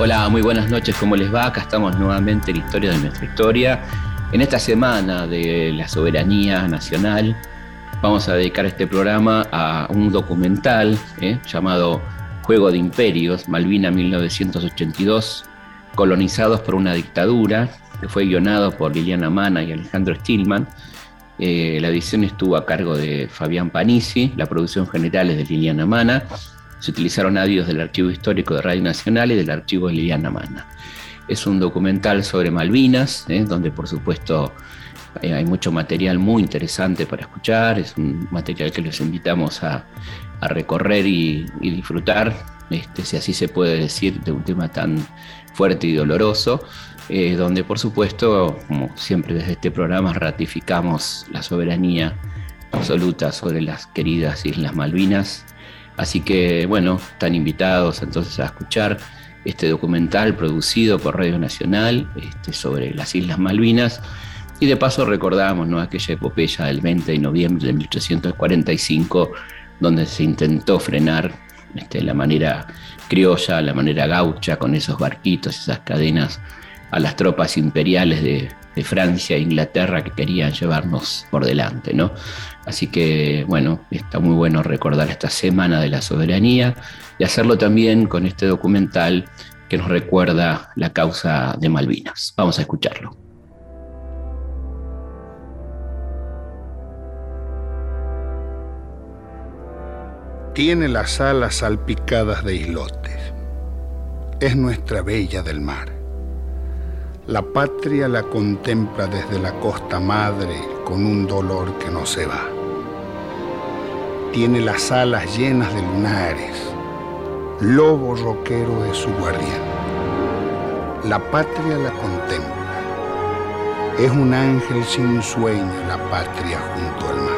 Hola, muy buenas noches, ¿cómo les va? Acá estamos nuevamente en Historia de nuestra historia. En esta semana de la soberanía nacional vamos a dedicar este programa a un documental ¿eh? llamado Juego de Imperios, Malvina 1982, colonizados por una dictadura, que fue guionado por Liliana Mana y Alejandro Stillman. Eh, la edición estuvo a cargo de Fabián Panisi, la producción general es de Liliana Mana se utilizaron audios del Archivo Histórico de Radio Nacional y del Archivo de Liliana Mana. Es un documental sobre Malvinas, ¿eh? donde por supuesto hay mucho material muy interesante para escuchar, es un material que les invitamos a, recorrer y, disfrutar, este, si así se puede decir, de un tema tan fuerte y doloroso, eh, donde por supuesto, como siempre desde este programa, ratificamos la soberanía absoluta sobre las queridas Islas Malvinas Así que bueno, están invitados entonces a escuchar este documental producido por Radio Nacional este, sobre las Islas Malvinas. Y de paso recordamos ¿no? aquella epopeya del 20 de noviembre de 1845, donde se intentó frenar este, la manera criolla, la manera gaucha, con esos barquitos, esas cadenas, a las tropas imperiales de, de Francia e Inglaterra que querían llevarnos por delante, ¿no? Así que, bueno, está muy bueno recordar esta Semana de la Soberanía y hacerlo también con este documental que nos recuerda la causa de Malvinas. Vamos a escucharlo. Tiene las alas salpicadas de islotes. Es nuestra bella del mar la patria la contempla desde la costa madre con un dolor que no se va. Tiene las alas llenas de lunares, lobo roquero de su guardián. La patria la contempla. Es un ángel sin sueño la patria junto al mar.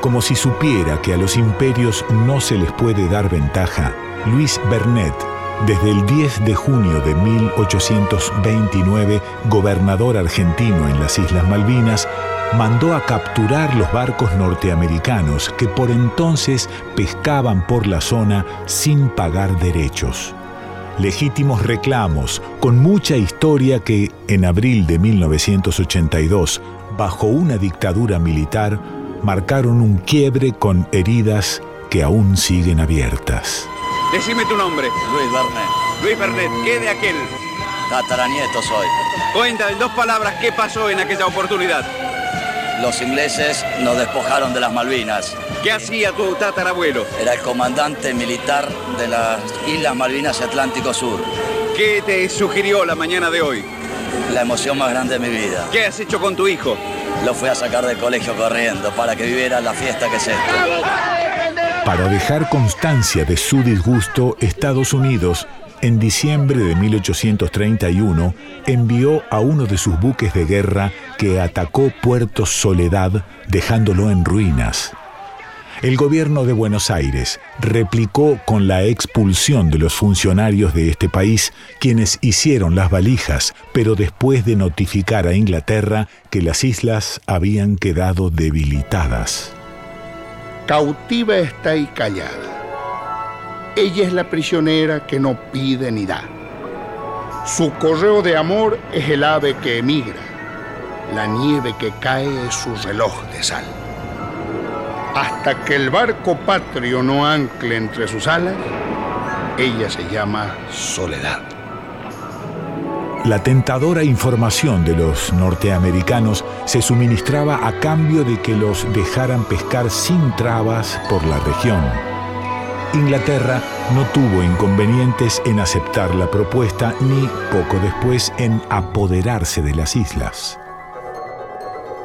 Como si supiera que a los imperios no se les puede dar ventaja, Luis Bernet desde el 10 de junio de 1829, gobernador argentino en las Islas Malvinas, mandó a capturar los barcos norteamericanos que por entonces pescaban por la zona sin pagar derechos. Legítimos reclamos, con mucha historia que, en abril de 1982, bajo una dictadura militar, marcaron un quiebre con heridas que aún siguen abiertas. Decime tu nombre. Luis Bernet. Luis Bernet, ¿qué de aquel? Tataranieto soy. Cuenta en dos palabras qué pasó en aquella oportunidad. Los ingleses nos despojaron de las Malvinas. ¿Qué hacía tu tatarabuelo? Era el comandante militar de las Islas Malvinas y Atlántico Sur. ¿Qué te sugirió la mañana de hoy? La emoción más grande de mi vida. ¿Qué has hecho con tu hijo? Lo fui a sacar del colegio corriendo para que viviera la fiesta que es esta. Para dejar constancia de su disgusto, Estados Unidos, en diciembre de 1831, envió a uno de sus buques de guerra que atacó Puerto Soledad, dejándolo en ruinas. El gobierno de Buenos Aires replicó con la expulsión de los funcionarios de este país, quienes hicieron las valijas, pero después de notificar a Inglaterra que las islas habían quedado debilitadas. Cautiva está y callada. Ella es la prisionera que no pide ni da. Su correo de amor es el ave que emigra. La nieve que cae es su reloj de sal. Hasta que el barco patrio no ancle entre sus alas, ella se llama soledad. La tentadora información de los norteamericanos se suministraba a cambio de que los dejaran pescar sin trabas por la región. Inglaterra no tuvo inconvenientes en aceptar la propuesta ni, poco después, en apoderarse de las islas.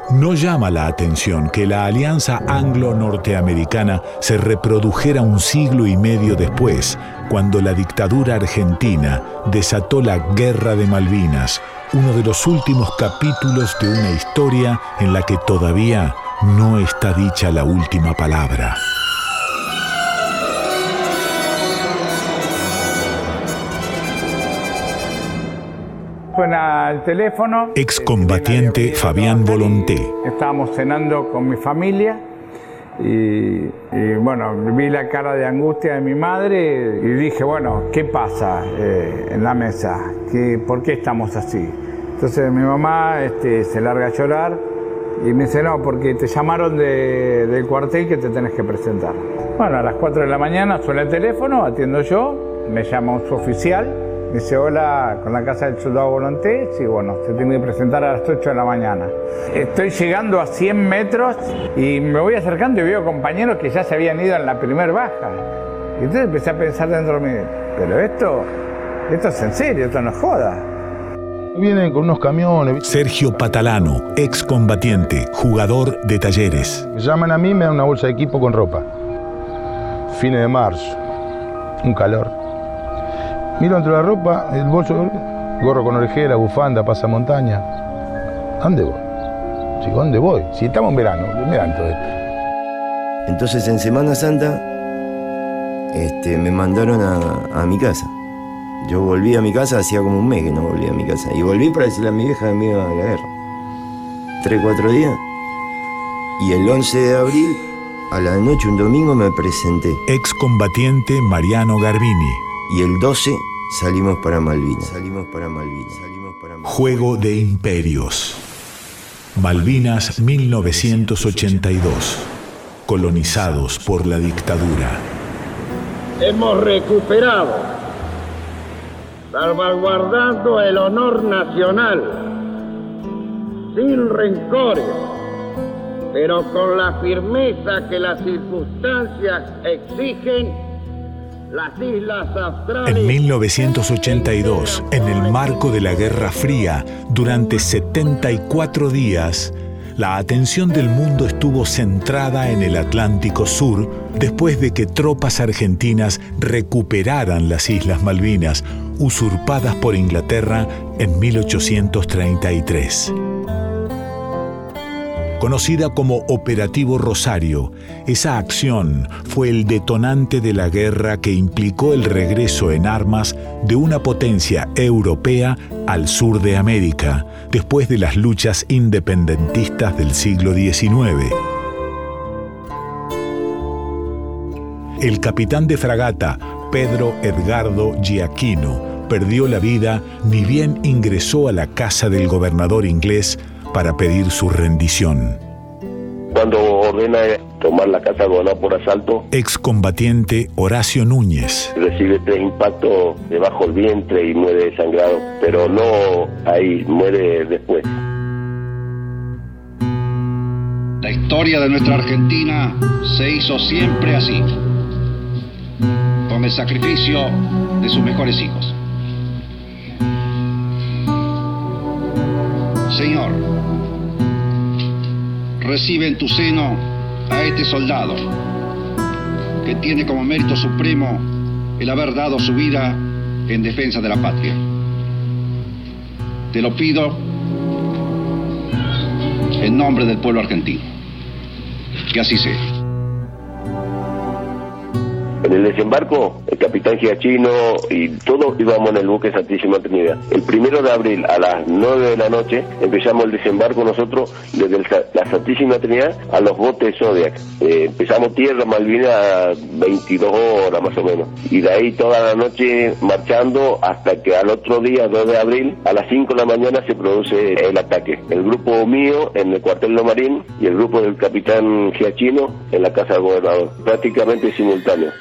No llama la atención que la alianza anglo-norteamericana se reprodujera un siglo y medio después, cuando la dictadura argentina desató la Guerra de Malvinas, uno de los últimos capítulos de una historia en la que todavía no está dicha la última palabra. Suena el teléfono. Excombatiente Fabián Volonté. Estábamos cenando con mi familia Y, bueno, vi la cara de angustia de mi madre y dije, bueno, ¿qué pasa eh, en la mesa? ¿Qué, ¿Por qué estamos así? Entonces mi mamá este, se larga a llorar y me dice, no, porque te llamaron del cuartel que te tenés que presentar. Bueno, a las 4 de la mañana suena el teléfono, atiendo yo, me llama un oficial, dice, hola, con la casa del soldado Volonté, sí, bueno, se tiene que presentar a las 8 de la mañana. Estoy llegando a 100 metros y me voy acercando y veo compañeros que ya se habían ido en la primer baja. Y entonces empecé a pensar dentro de mí, pero esto, esto es en serio, esto no es joda. Vienen con unos camiones. Sergio Patalano, excombatiente, jugador de talleres. Me llaman a mí, me dan una bolsa de equipo con ropa. Fines de marzo, un calor. Miro entre la ropa, el bolso, gorro con orejera, bufanda, pasamontaña. ¿A dónde voy? Chico, ¿dónde voy? Si estamos en verano, me dan todo esto. Entonces en Semana Santa este, me mandaron a mi casa. Yo volví a mi casa, hacía como un mes que no volví a mi casa. Y volví para decirle a mi vieja que me iba a la guerra. Tres, cuatro días. Y el 11 de abril, a la noche, un domingo, me presenté. Excombatiente Mariano Garbini. Y el 12 salimos para Malvinas. Salimos para Malvinas. Salimos para Malvinas. Juego de Imperios. Malvinas 1982. Colonizados por la dictadura. Hemos recuperado salvaguardando el honor nacional, sin rencores, pero con la firmeza que las circunstancias exigen. En 1982, en el marco de la Guerra Fría, durante 74 días, la atención del mundo estuvo centrada en el Atlántico Sur después de que tropas argentinas recuperaran las Islas Malvinas, usurpadas por Inglaterra en 1833. Conocida como Operativo Rosario, esa acción fue el detonante de la guerra que implicó el regreso en armas de una potencia europea al sur de América, después de las luchas independentistas del siglo XIX. El capitán de fragata Pedro Edgardo Giacchino perdió la vida ni bien ingresó a la casa del gobernador inglés para pedir su rendición. Cuando ordena tomar la casa gobernador por asalto, excombatiente Horacio Núñez recibe tres impactos debajo del vientre y muere desangrado, pero no ahí, muere después. La historia de nuestra Argentina se hizo siempre así, con el sacrificio de sus mejores hijos. Señor, recibe en tu seno a este soldado que tiene como mérito supremo el haber dado su vida en defensa de la patria. Te lo pido en nombre del pueblo argentino. Que así sea. En el desembarco, el capitán Giachino y todos íbamos en el buque Santísima Trinidad. El primero de abril a las 9 de la noche empezamos el desembarco nosotros desde la Santísima Trinidad a los botes Zodiac. Eh, empezamos tierra Malvinas a 22 horas más o menos. Y de ahí toda la noche marchando hasta que al otro día, 2 de abril, a las 5 de la mañana se produce el ataque. El grupo mío en el cuartel de Marín y el grupo del capitán Giachino en la casa del gobernador. Prácticamente simultáneo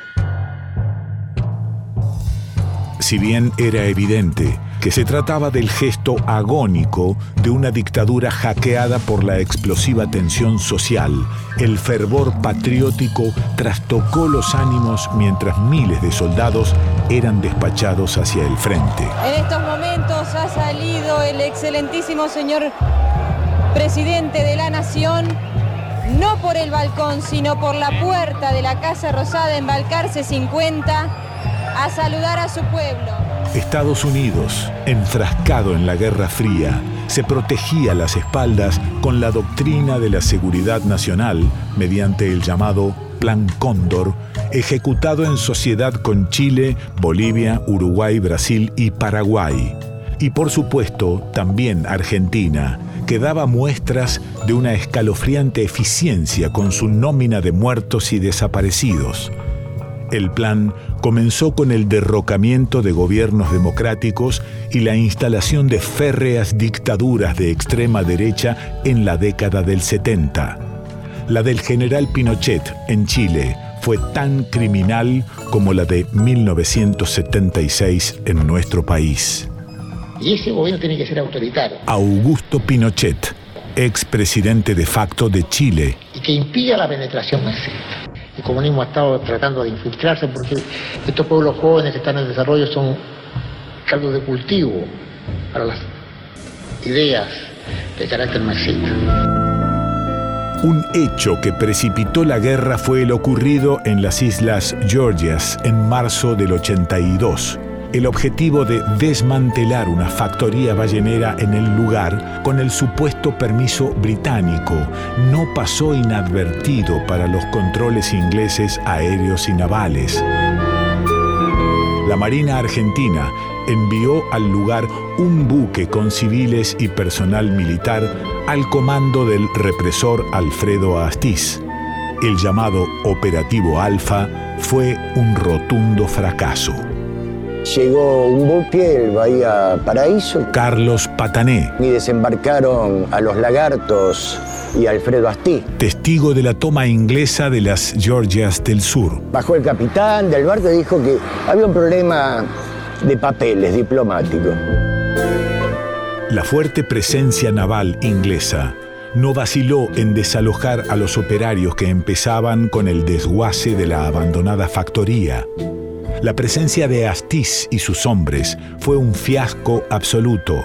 si bien era evidente que se trataba del gesto agónico de una dictadura hackeada por la explosiva tensión social, el fervor patriótico trastocó los ánimos mientras miles de soldados eran despachados hacia el frente. En estos momentos ha salido el excelentísimo señor presidente de la Nación, no por el balcón, sino por la puerta de la Casa Rosada en Balcarce 50 a saludar a su pueblo. Estados Unidos, enfrascado en la Guerra Fría, se protegía las espaldas con la doctrina de la seguridad nacional mediante el llamado Plan Cóndor, ejecutado en sociedad con Chile, Bolivia, Uruguay, Brasil y Paraguay. Y por supuesto, también Argentina, que daba muestras de una escalofriante eficiencia con su nómina de muertos y desaparecidos. El plan comenzó con el derrocamiento de gobiernos democráticos y la instalación de férreas dictaduras de extrema derecha en la década del 70. La del general Pinochet en Chile fue tan criminal como la de 1976 en nuestro país. Y ese gobierno tiene que ser autoritario. Augusto Pinochet, expresidente de facto de Chile. Y que impida la penetración masiva el comunismo ha estado tratando de infiltrarse porque estos pueblos jóvenes que están en desarrollo son caldos de cultivo para las ideas de carácter marxista. Un hecho que precipitó la guerra fue el ocurrido en las Islas Georgias en marzo del 82 el objetivo de desmantelar una factoría ballenera en el lugar con el supuesto permiso británico no pasó inadvertido para los controles ingleses aéreos y navales. La Marina Argentina envió al lugar un buque con civiles y personal militar al comando del represor Alfredo Astiz. El llamado Operativo Alfa fue un rotundo fracaso. Llegó un buque, el Bahía Paraíso. Carlos Patané. Y desembarcaron a los lagartos y Alfredo Asti. Testigo de la toma inglesa de las Georgias del Sur. Bajó el capitán del barco y dijo que había un problema de papeles diplomáticos. La fuerte presencia naval inglesa no vaciló en desalojar a los operarios que empezaban con el desguace de la abandonada factoría. La presencia de Astiz y sus hombres fue un fiasco absoluto.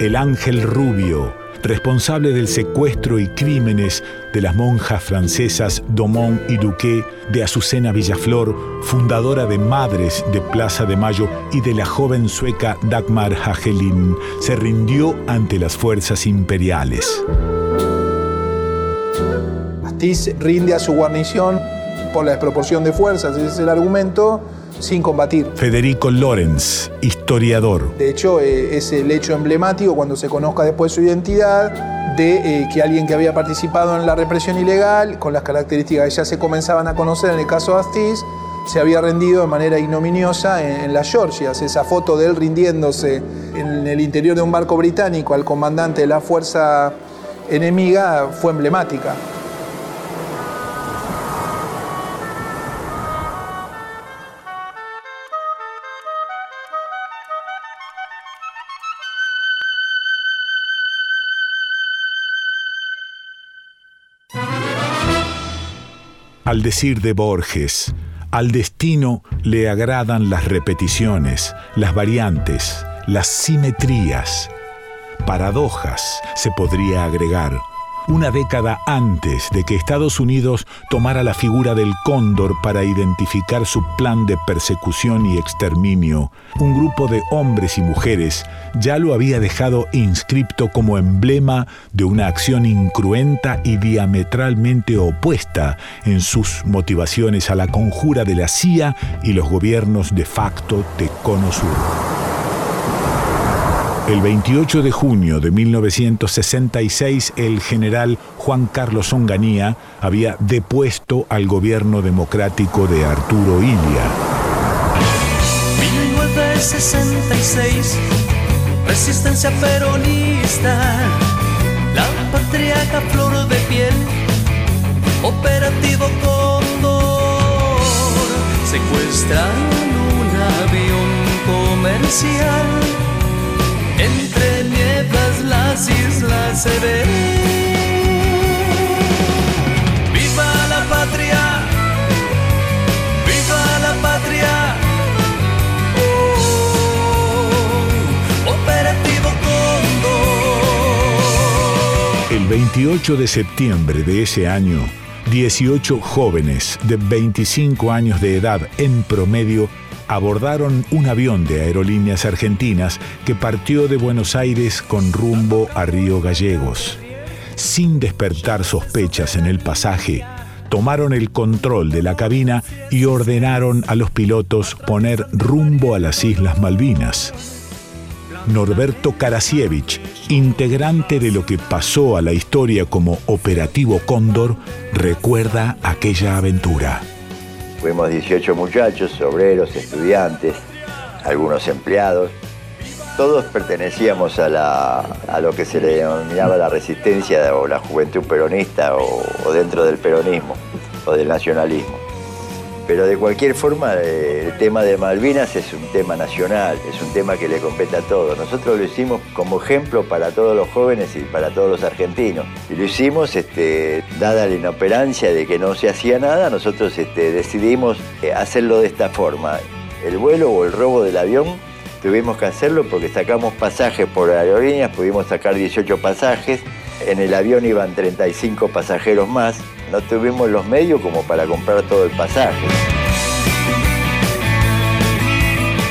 El ángel rubio, responsable del secuestro y crímenes de las monjas francesas Domont y Duque, de Azucena Villaflor, fundadora de Madres de Plaza de Mayo, y de la joven sueca Dagmar Hagelin, se rindió ante las fuerzas imperiales. Astiz rinde a su guarnición por la desproporción de fuerzas, ese es el argumento, sin combatir. Federico Lorenz, historiador. De hecho, eh, es el hecho emblemático cuando se conozca después su identidad de eh, que alguien que había participado en la represión ilegal, con las características que ya se comenzaban a conocer en el caso de Astiz, se había rendido de manera ignominiosa en, en las Georgias. Esa foto de él rindiéndose en el interior de un barco británico al comandante de la fuerza enemiga fue emblemática. Al decir de Borges, al destino le agradan las repeticiones, las variantes, las simetrías, paradojas, se podría agregar una década antes de que Estados Unidos tomara la figura del cóndor para identificar su plan de persecución y exterminio, un grupo de hombres y mujeres ya lo había dejado inscripto como emblema de una acción incruenta y diametralmente opuesta en sus motivaciones a la conjura de la CIA y los gobiernos de facto de Cono Sur. El 28 de junio de 1966, el general Juan Carlos Onganía había depuesto al gobierno democrático de Arturo Ilia. 1966, resistencia peronista, la patriarca flor de piel, operativo Condor, secuestran un avión comercial entre nieblas las islas se ven. ¡Viva la patria! ¡Viva la patria! Oh, operativo Condor. El 28 de septiembre de ese año, 18 jóvenes de 25 años de edad en promedio abordaron un avión de aerolíneas argentinas que partió de Buenos Aires con rumbo a Río Gallegos. Sin despertar sospechas en el pasaje, tomaron el control de la cabina y ordenaron a los pilotos poner rumbo a las Islas Malvinas. Norberto Karasiewicz, integrante de lo que pasó a la historia como Operativo Cóndor, recuerda aquella aventura. Fuimos 18 muchachos, obreros, estudiantes, algunos empleados. Todos pertenecíamos a, la- a lo que se le denominaba la resistencia o la juventud peronista o, o dentro del peronismo o del nacionalismo. Pero de cualquier forma, eh, el tema de Malvinas es un tema nacional, es un tema que le compete a todos. Nosotros lo hicimos como ejemplo para todos los jóvenes y para todos los argentinos. Y lo hicimos, este, dada la inoperancia de que no se hacía nada, nosotros este, decidimos eh, hacerlo de esta forma. El vuelo o el robo del avión tuvimos que hacerlo porque sacamos pasajes por aerolíneas, pudimos sacar 18 pasajes, en el avión iban 35 pasajeros más, no tuvimos los medios como para comprar todo el pasaje.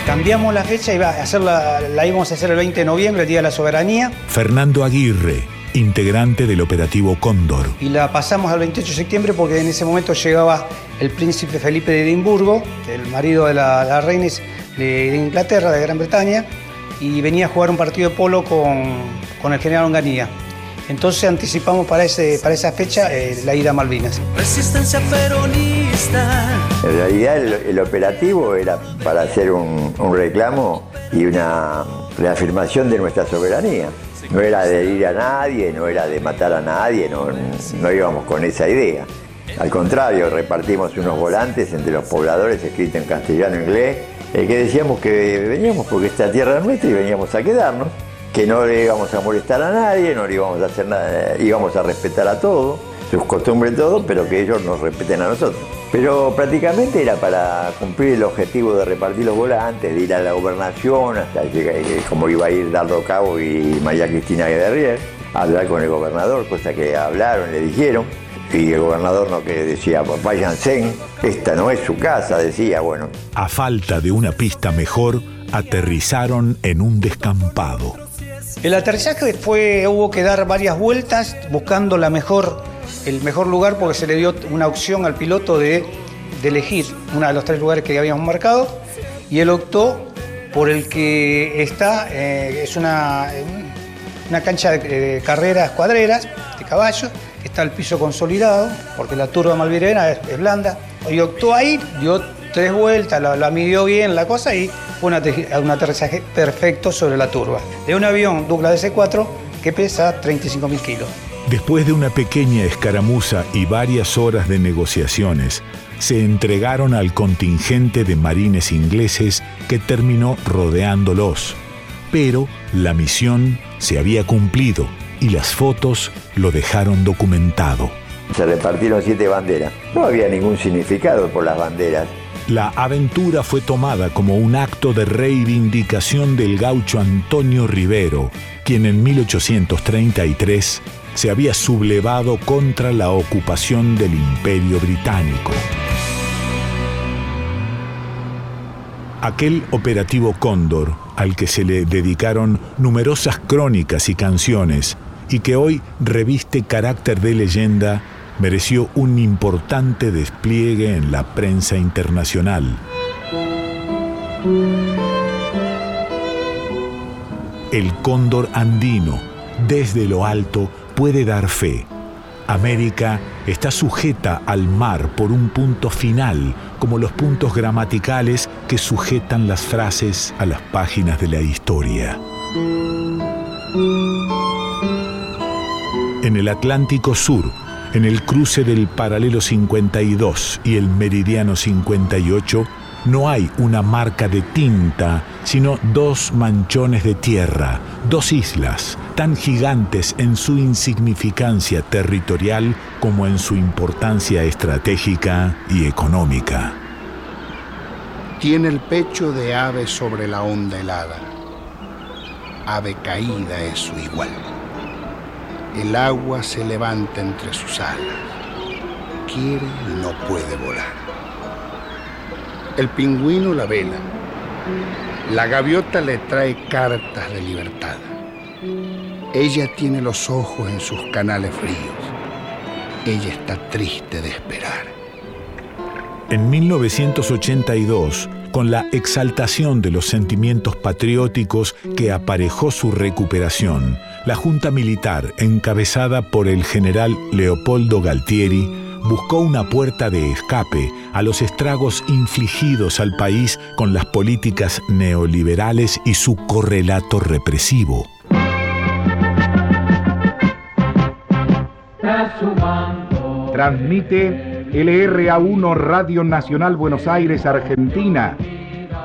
Cambiamos la fecha, iba a hacerla, la íbamos a hacer el 20 de noviembre, el Día de la Soberanía, Fernando Aguirre, integrante del Operativo Cóndor. y la pasamos al 28 de septiembre porque en ese momento llegaba el príncipe Felipe de Edimburgo, el marido de la, la reina de, de Inglaterra, de Gran Bretaña, y venía a jugar un partido de polo con, con el general Onganía. Entonces anticipamos para, ese, para esa fecha eh, la ida a Malvinas. Resistencia peronista. En realidad el, el operativo era para hacer un, un reclamo y una reafirmación de nuestra soberanía. No era de ir a nadie, no era de matar a nadie, no, no íbamos con esa idea. Al contrario, repartimos unos volantes entre los pobladores escritos en castellano e inglés, eh, que decíamos que veníamos porque esta tierra es nuestra y veníamos a quedarnos, que no le íbamos a molestar a nadie, no le íbamos a hacer nada, íbamos a respetar a todo, sus costumbres todo, pero que ellos nos respeten a nosotros. Pero prácticamente era para cumplir el objetivo de repartir los volantes, de ir a la gobernación, hasta llegar, eh, como iba a ir Dardo Cabo y María Cristina Guerrier, a hablar con el gobernador, cosa que hablaron, le dijeron. Y el gobernador no que decía, "Pues váyanse, esta no es su casa, decía, bueno. A falta de una pista mejor, aterrizaron en un descampado. El aterrizaje fue, hubo que dar varias vueltas buscando la mejor, el mejor lugar porque se le dio una opción al piloto de, elegir uno de los tres lugares que habíamos marcado. Y él optó por el que está, eh, es una, una cancha de, carreras cuadreras de caballos, está el piso consolidado porque la turba malvirena es, es blanda. Y optó ahí, dio tres vueltas, la, la midió bien la cosa y fue un aterrizaje perfecto sobre la turba. De un avión Douglas DC-4 que pesa 35.000 kilos. Después de una pequeña escaramuza y varias horas de negociaciones, se entregaron al contingente de marines ingleses que terminó rodeándolos. Pero la misión se había cumplido y las fotos lo dejaron documentado. Se repartieron siete banderas. No había ningún significado por las banderas. La aventura fue tomada como un acto de reivindicación del gaucho Antonio Rivero, quien en 1833 se había sublevado contra la ocupación del Imperio Británico. Aquel operativo Cóndor, al que se le dedicaron numerosas crónicas y canciones, y que hoy reviste carácter de leyenda, mereció un importante despliegue en la prensa internacional. El cóndor andino, desde lo alto, puede dar fe. América está sujeta al mar por un punto final, como los puntos gramaticales que sujetan las frases a las páginas de la historia. En el Atlántico Sur, en el cruce del paralelo 52 y el meridiano 58, no hay una marca de tinta, sino dos manchones de tierra, dos islas, tan gigantes en su insignificancia territorial como en su importancia estratégica y económica. Tiene el pecho de ave sobre la onda helada. Ave caída es su igual. El agua se levanta entre sus alas. Quiere y no puede volar. El pingüino la vela. La gaviota le trae cartas de libertad. Ella tiene los ojos en sus canales fríos. Ella está triste de esperar. En 1982, con la exaltación de los sentimientos patrióticos que aparejó su recuperación, la Junta Militar, encabezada por el general Leopoldo Galtieri, buscó una puerta de escape a los estragos infligidos al país con las políticas neoliberales y su correlato represivo. Transmite LRA1 Radio Nacional Buenos Aires, Argentina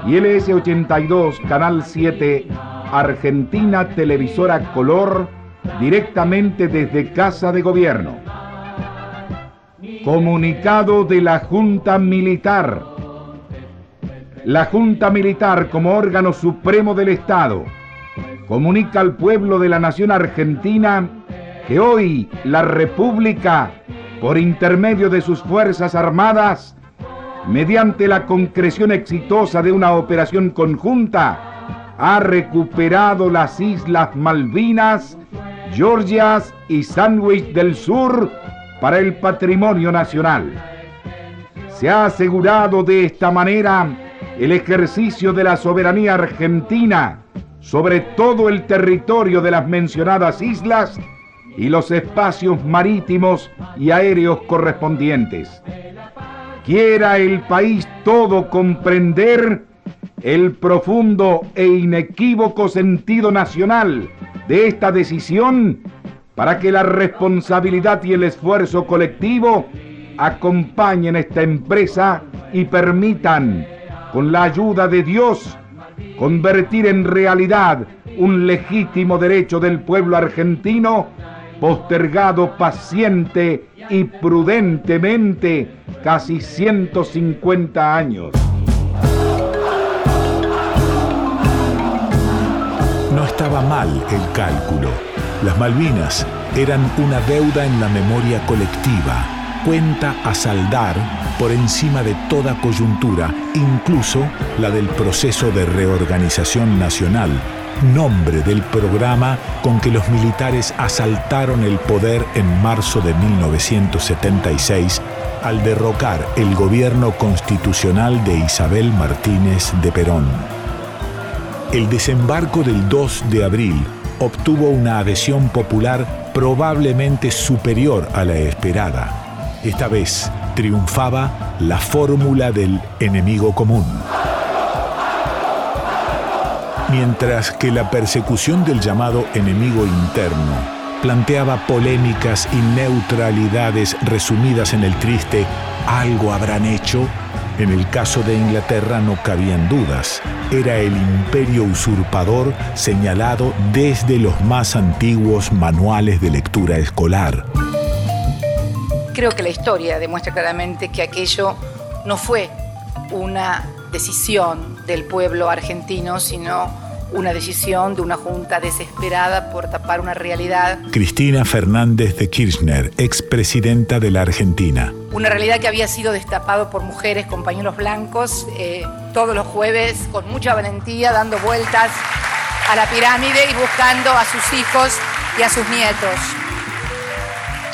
y LS82 Canal 7 Argentina Televisora Color directamente desde Casa de Gobierno. Comunicado de la Junta Militar. La Junta Militar como órgano supremo del Estado comunica al pueblo de la nación argentina que hoy la República, por intermedio de sus Fuerzas Armadas, mediante la concreción exitosa de una operación conjunta, ha recuperado las Islas Malvinas, Georgias y Sandwich del Sur para el patrimonio nacional. Se ha asegurado de esta manera el ejercicio de la soberanía argentina sobre todo el territorio de las mencionadas islas y los espacios marítimos y aéreos correspondientes. Quiera el país todo comprender el profundo e inequívoco sentido nacional de esta decisión para que la responsabilidad y el esfuerzo colectivo acompañen esta empresa y permitan, con la ayuda de Dios, convertir en realidad un legítimo derecho del pueblo argentino postergado paciente y prudentemente casi 150 años. Estaba mal el cálculo. Las Malvinas eran una deuda en la memoria colectiva, cuenta a saldar por encima de toda coyuntura, incluso la del proceso de reorganización nacional, nombre del programa con que los militares asaltaron el poder en marzo de 1976 al derrocar el gobierno constitucional de Isabel Martínez de Perón. El desembarco del 2 de abril obtuvo una adhesión popular probablemente superior a la esperada. Esta vez triunfaba la fórmula del enemigo común mientras que la persecución del llamado enemigo interno planteaba polémicas y neutralidades resumidas en el triste algo habrán hecho, en el caso de Inglaterra no cabían dudas. Era el imperio usurpador señalado desde los más antiguos manuales de lectura escolar. Creo que la historia demuestra claramente que aquello no fue una decisión del pueblo argentino, sino una decisión de una junta desesperada por tapar una realidad. Cristina Fernández de Kirchner, expresidenta de la Argentina. Una realidad que había sido destapado por mujeres compañeros blancos eh, todos los jueves con mucha valentía, dando vueltas a la pirámide y buscando a sus hijos y a sus nietos.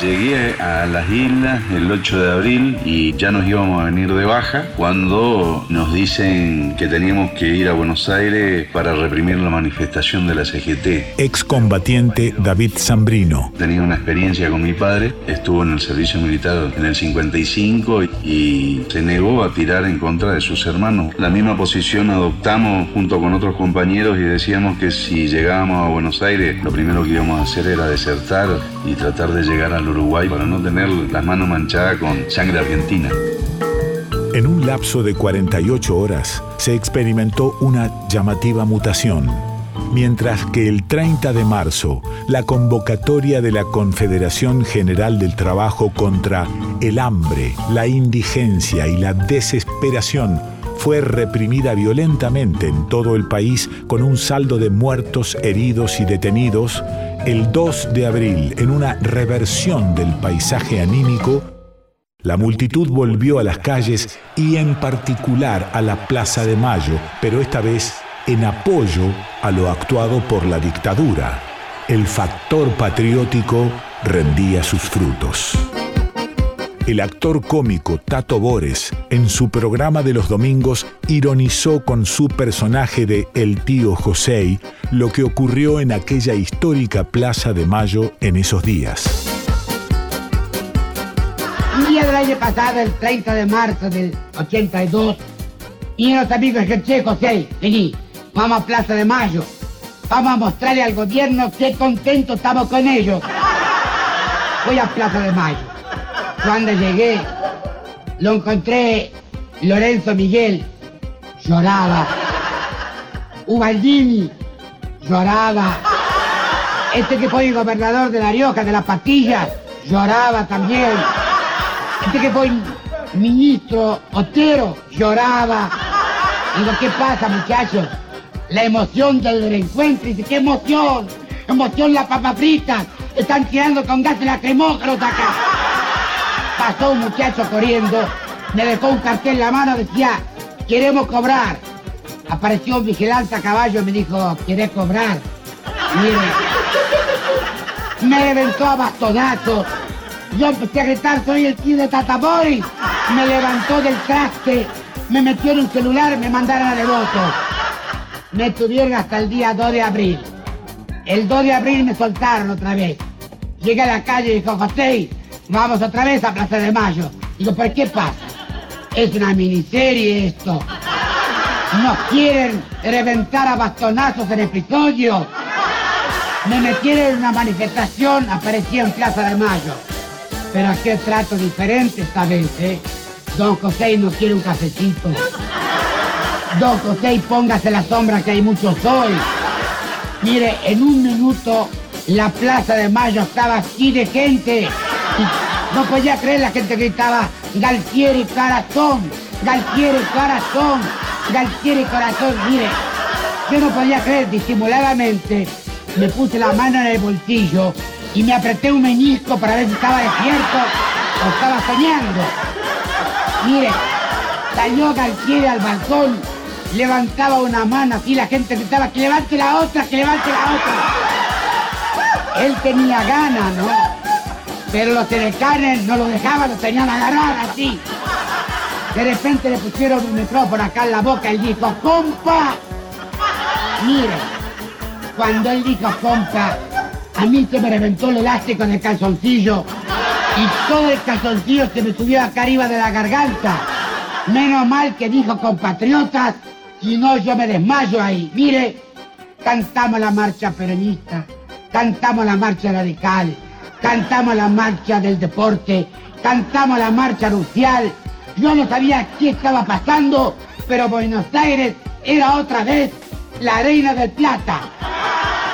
Llegué a las islas el 8 de abril y ya nos íbamos a venir de baja cuando nos dicen que teníamos que ir a Buenos Aires para reprimir la manifestación de la CGT. Excombatiente David Zambrino. Tenía una experiencia con mi padre, estuvo en el servicio militar en el 55 y se negó a tirar en contra de sus hermanos. La misma posición adoptamos junto con otros compañeros y decíamos que si llegábamos a Buenos Aires lo primero que íbamos a hacer era desertar y tratar de llegar al Uruguay para no tener las manos manchadas con sangre argentina. En un lapso de 48 horas se experimentó una llamativa mutación. Mientras que el 30 de marzo, la convocatoria de la Confederación General del Trabajo contra el hambre, la indigencia y la desesperación fue reprimida violentamente en todo el país con un saldo de muertos, heridos y detenidos, el 2 de abril, en una reversión del paisaje anímico, la multitud volvió a las calles y en particular a la Plaza de Mayo, pero esta vez en apoyo a lo actuado por la dictadura. El factor patriótico rendía sus frutos. El actor cómico Tato Bores, en su programa de los domingos, ironizó con su personaje de El tío José lo que ocurrió en aquella histórica Plaza de Mayo en esos días. Día del año pasado, el 30 de marzo del 82, y los amigos que che, José, vení, vamos a Plaza de Mayo. Vamos a mostrarle al gobierno qué contento estamos con ellos. Voy a Plaza de Mayo. Cuando llegué, lo encontré Lorenzo Miguel, lloraba. Ubaldini, lloraba. Este que fue el gobernador de La Rioja, de las pastillas, lloraba también. Este que fue ministro Otero, lloraba. Digo, ¿qué pasa, muchachos? La emoción del reencuentro. Dice, ¿qué emoción? Emoción la papa frita. Están tirando con gas lacrimógenos acá. Pasó un muchacho corriendo, me dejó un cartel en la mano, decía, queremos cobrar. Apareció un vigilante a caballo y me dijo, ¿quieres cobrar? Mire, me reventó a bastonazos. Yo empecé a gritar, soy el tío de Tata Boris. Me levantó del traste, me metió en un celular me mandaron a devoto. Me tuvieron hasta el día 2 de abril. El 2 de abril me soltaron otra vez. Llegué a la calle y dijo, José, vamos otra vez a Plaza de Mayo. Digo, ¿pero qué pasa? Es una miniserie esto. Nos quieren reventar a bastonazos el episodio. Me metieron en una manifestación, aparecí en Plaza de Mayo. Pero qué trato diferente esta vez, ¿eh? Don José no quiere un cafecito. Don José, póngase la sombra que hay mucho sol. Mire, en un minuto la Plaza de Mayo estaba así de gente. No podía creer la gente gritaba Galtieri Corazón, Galtieri Corazón, Galtieri Corazón. Mire, yo no podía creer disimuladamente. Me puse la mano en el bolsillo y me apreté un meñisco para ver si estaba despierto o estaba soñando. Mire, salió Galtieri al balcón, levantaba una mano así, la gente gritaba que levante la otra, que levante la otra. Él tenía ganas, ¿no? Pero los telecanes no lo dejaban, lo tenían agarrar así. De repente le pusieron un micrófono acá en la boca y dijo, ¡compa! Mire, cuando él dijo compa, a mí se me reventó el elástico del calzoncillo y todo el calzoncillo se me subió acá arriba de la garganta. Menos mal que dijo compatriotas, si no yo me desmayo ahí. Mire, cantamos la marcha peronista, cantamos la marcha radical, cantamos la marcha del deporte, cantamos la marcha nupcial. Yo no sabía qué estaba pasando, pero Buenos Aires era otra vez la reina del plata.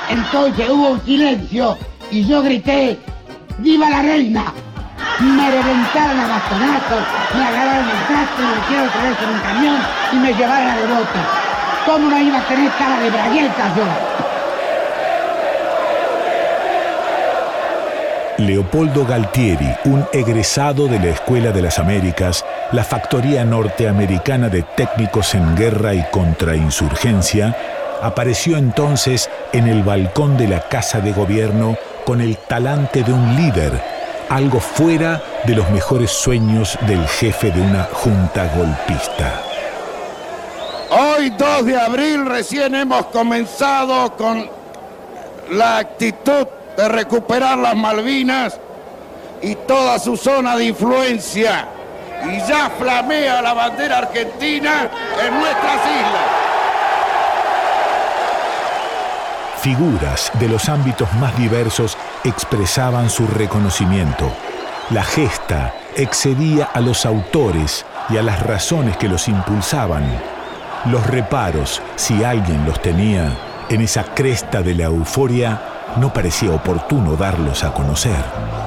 Entonces hubo un silencio y yo grité, ¡Viva la reina! Me reventaron a bastonazos, me agarraron el traste, me metieron otra vez en un camión y me llevaron a devoto. ¿Cómo no iba a tener cara de bragueta yo? Leopoldo Galtieri, un egresado de la Escuela de las Américas, la factoría norteamericana de técnicos en guerra y contrainsurgencia, apareció entonces en el balcón de la Casa de Gobierno con el talante de un líder, algo fuera de los mejores sueños del jefe de una junta golpista. Hoy 2 de abril recién hemos comenzado con la actitud de recuperar las Malvinas y toda su zona de influencia. Y ya flamea la bandera argentina en nuestras islas. Figuras de los ámbitos más diversos expresaban su reconocimiento. La gesta excedía a los autores y a las razones que los impulsaban. Los reparos, si alguien los tenía, en esa cresta de la euforia, no parecía oportuno darlos a conocer.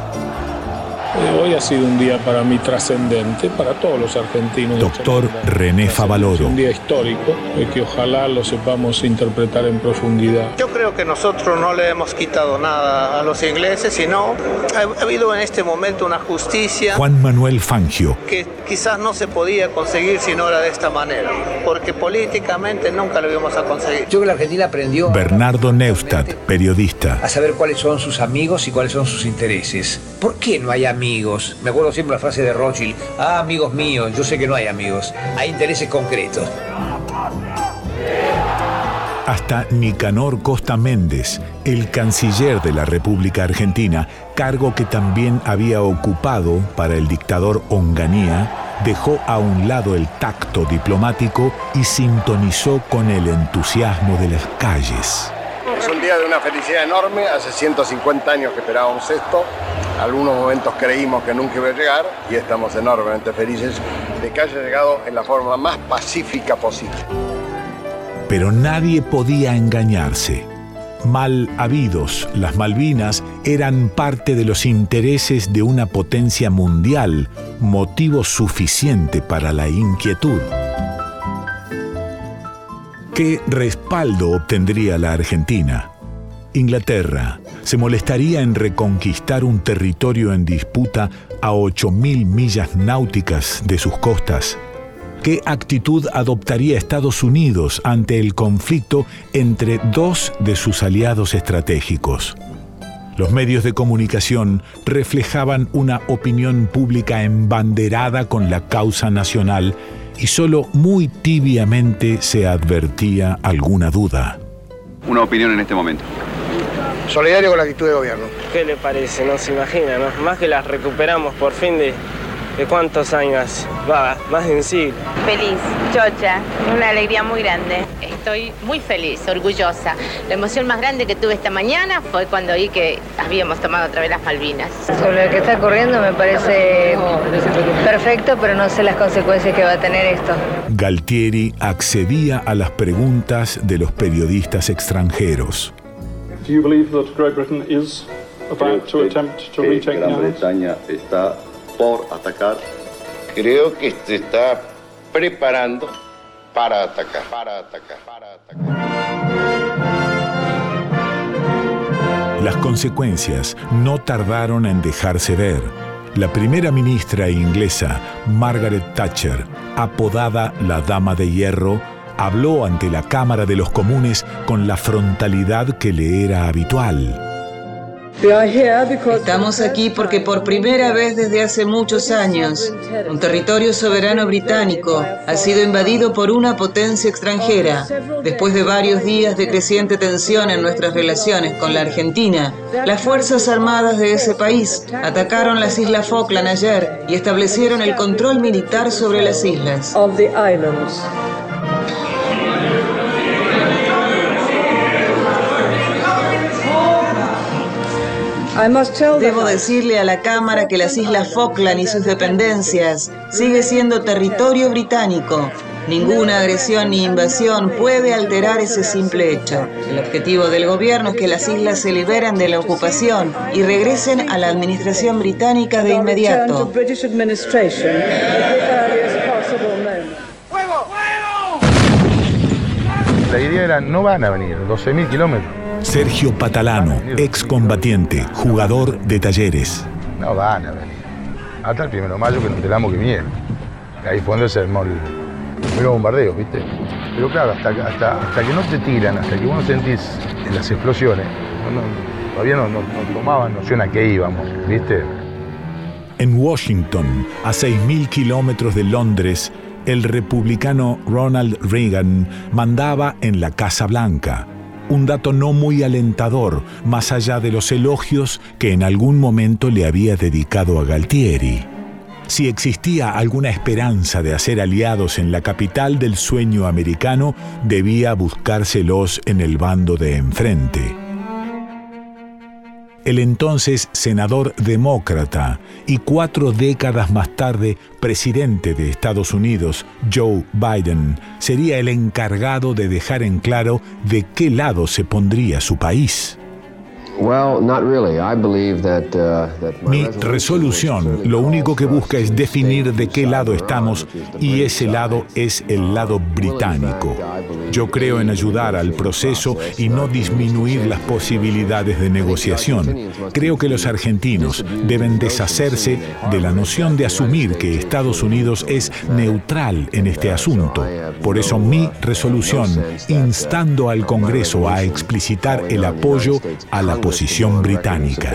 Eh, Hoy ha sido un día para mí trascendente, para todos los argentinos. Doctor René Favaloro. Un día histórico eh, que ojalá lo sepamos interpretar en profundidad. Yo creo que nosotros no le hemos quitado nada a los ingleses, sino ha, ha habido en este momento una justicia Juan Manuel Fangio. que quizás no se podía conseguir si no era de esta manera, porque políticamente nunca lo íbamos a conseguir. Yo creo que la Argentina aprendió Bernardo Neustadt, periodista. a saber cuáles son sus amigos y cuáles son sus intereses. ¿Por qué no hay amigos amigos. Me acuerdo siempre la frase de Rothschild, ah, amigos míos, yo sé que no hay amigos, hay intereses concretos. Hasta Nicanor Costa Méndez, el canciller de la República Argentina, cargo que también había ocupado para el dictador Onganía, dejó a un lado el tacto diplomático y sintonizó con el entusiasmo de las calles. Es un día de una felicidad enorme, hace 150 años que esperábamos esto, algunos momentos creímos que nunca iba a llegar y estamos enormemente felices de que haya llegado en la forma más pacífica posible. Pero nadie podía engañarse. Mal habidos, las Malvinas eran parte de los intereses de una potencia mundial, motivo suficiente para la inquietud. ¿Qué respaldo obtendría la Argentina? Inglaterra se molestaría en reconquistar un territorio en disputa a 8.000 millas náuticas de sus costas. ¿Qué actitud adoptaría Estados Unidos ante el conflicto entre dos de sus aliados estratégicos? Los medios de comunicación reflejaban una opinión pública embanderada con la causa nacional y solo muy tibiamente se advertía alguna duda. Una opinión en este momento. Solidario con la actitud del gobierno. ¿Qué le parece? No se imagina, ¿no? Más que las recuperamos por fin de, de cuántos años, va, más de un siglo. Feliz, chocha, una alegría muy grande. Estoy muy feliz, orgullosa. La emoción más grande que tuve esta mañana fue cuando vi que habíamos tomado otra vez las Malvinas. Sobre lo que está ocurriendo me parece perfecto, pero no sé las consecuencias que va a tener esto. Galtieri accedía a las preguntas de los periodistas extranjeros. Do you believe that Great Britain is about to attempt to retake Gran? Bretaña está por atacar. Creo que se está preparando para atacar, para atacar, para atacar. Las consecuencias no tardaron en dejarse ver. La primera ministra inglesa, Margaret Thatcher, apodada la Dama de Hierro, habló ante la Cámara de los Comunes con la frontalidad que le era habitual. Estamos aquí porque por primera vez desde hace muchos años, un territorio soberano británico ha sido invadido por una potencia extranjera. Después de varios días de creciente tensión en nuestras relaciones con la Argentina, las Fuerzas Armadas de ese país atacaron las Islas Falkland ayer y establecieron el control militar sobre las islas. Debo decirle a la Cámara que las Islas Falkland y sus dependencias sigue siendo territorio británico. Ninguna agresión ni invasión puede alterar ese simple hecho. El objetivo del gobierno es que las islas se liberen de la ocupación y regresen a la administración británica de inmediato. La idea era, no van a venir, 12.000 kilómetros. Sergio Patalano, excombatiente, jugador de talleres. No van a venir. Hasta el primero de mayo que nos enteramos que vinieron. Ahí fue donde se armó el primer bombardeo, ¿viste? Pero claro, hasta, hasta, hasta que no te tiran, hasta que vos no sentís las explosiones, no- no- todavía no, no, no tomaban noción a qué íbamos, ¿viste? En Washington, a 6.000 kilómetros de Londres, el republicano Ronald Reagan mandaba en la Casa Blanca. Un dato no muy alentador, más allá de los elogios que en algún momento le había dedicado a Galtieri. Si existía alguna esperanza de hacer aliados en la capital del sueño americano, debía buscárselos en el bando de enfrente el entonces senador demócrata y cuatro décadas más tarde presidente de Estados Unidos, Joe Biden, sería el encargado de dejar en claro de qué lado se pondría su país. Mi resolución lo único que busca es definir de qué lado estamos y ese lado es el lado británico. Yo creo en ayudar al proceso y no disminuir las posibilidades de negociación. Creo que los argentinos deben deshacerse de la noción de asumir que Estados Unidos es neutral en este asunto. Por eso mi resolución, instando al Congreso a explicitar el apoyo a la británica.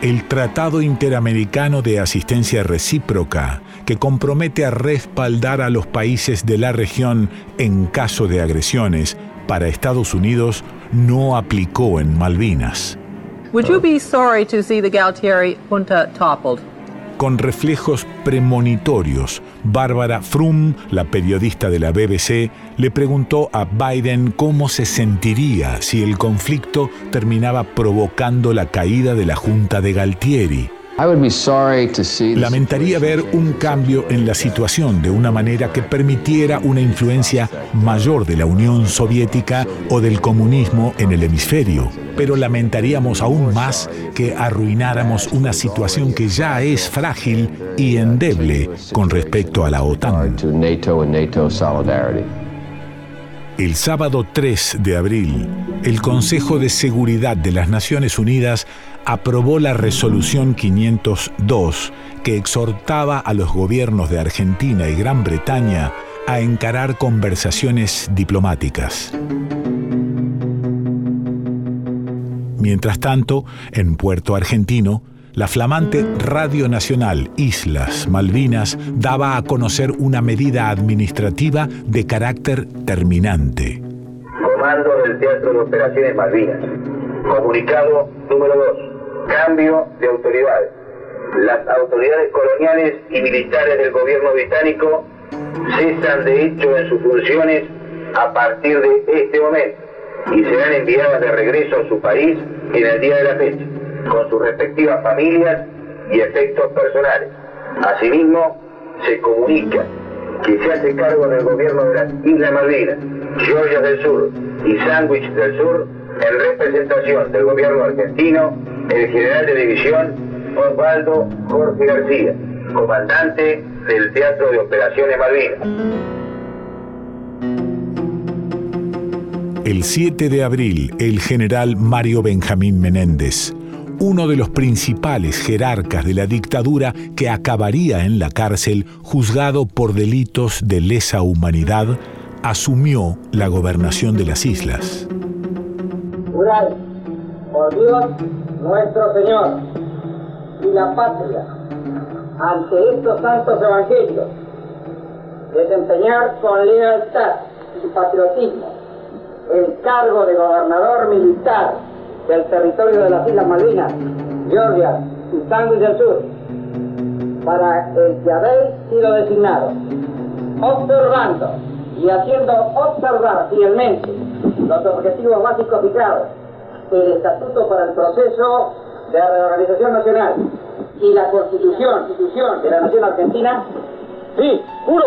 El Tratado Interamericano de Asistencia Recíproca, que compromete a respaldar a los países de la región en caso de agresiones, para Estados Unidos no aplicó en Malvinas. Would you be sorry to see the Galtieri junta toppled? Con reflejos premonitorios. Bárbara Frum, la periodista de la BBC, le preguntó a Biden cómo se sentiría si el conflicto terminaba provocando la caída de la Junta de Galtieri. Lamentaría ver un cambio en la situación de una manera que permitiera una influencia mayor de la Unión Soviética o del comunismo en el hemisferio, pero lamentaríamos aún más que arruináramos una situación que ya es frágil y endeble con respecto a la OTAN. El sábado 3 de abril, el Consejo de Seguridad de las Naciones Unidas aprobó la resolución 502 que exhortaba a los gobiernos de Argentina y Gran Bretaña a encarar conversaciones diplomáticas. Mientras tanto, en Puerto Argentino, la flamante Radio Nacional Islas Malvinas daba a conocer una medida administrativa de carácter terminante. Comando del Teatro de Operaciones Malvinas. Comunicado número 2 cambio de autoridades. Las autoridades coloniales y militares del gobierno británico cesan de hecho en sus funciones a partir de este momento y serán enviadas de regreso a su país en el día de la fecha, con sus respectivas familias y efectos personales. Asimismo, se comunica que se hace cargo del gobierno de las Islas Malvinas, Georgia del Sur y Sandwich del Sur en representación del gobierno argentino el general de división Osvaldo Jorge García, comandante del Teatro de Operaciones Malvinas. El 7 de abril, el general Mario Benjamín Menéndez, uno de los principales jerarcas de la dictadura que acabaría en la cárcel juzgado por delitos de lesa humanidad, asumió la gobernación de las islas. Por Dios nuestro Señor y la patria ante estos santos evangelios, desempeñar con lealtad y patriotismo el cargo de gobernador militar del territorio de las Islas Malvinas, Georgia y Sandwich del Sur, para el que habéis sido designado, observando y haciendo observar fielmente los objetivos básicos claros el Estatuto para el Proceso de Reorganización Nacional y la Constitución, Constitución de la Nación Argentina, sí, juro.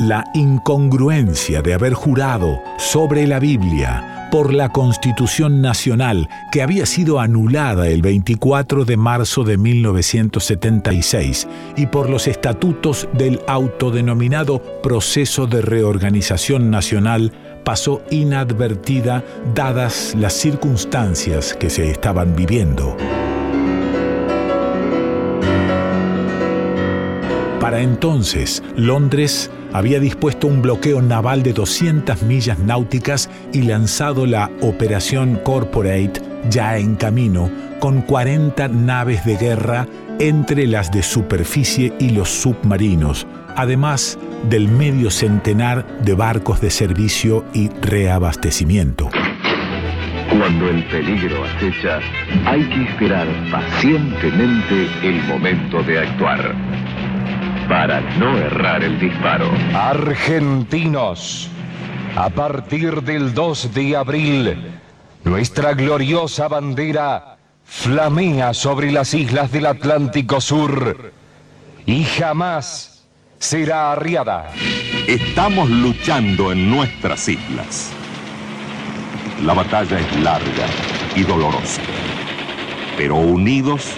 La incongruencia de haber jurado sobre la Biblia por la Constitución Nacional que había sido anulada el 24 de marzo de 1976 y por los estatutos del autodenominado Proceso de Reorganización Nacional pasó inadvertida dadas las circunstancias que se estaban viviendo. Para entonces, Londres había dispuesto un bloqueo naval de 200 millas náuticas y lanzado la Operación Corporate ya en camino con 40 naves de guerra entre las de superficie y los submarinos, además del medio centenar de barcos de servicio y reabastecimiento. Cuando el peligro acecha, hay que esperar pacientemente el momento de actuar para no errar el disparo. Argentinos, a partir del 2 de abril, nuestra gloriosa bandera flamea sobre las islas del Atlántico Sur y jamás será arriada. Estamos luchando en nuestras islas. La batalla es larga y dolorosa, pero unidos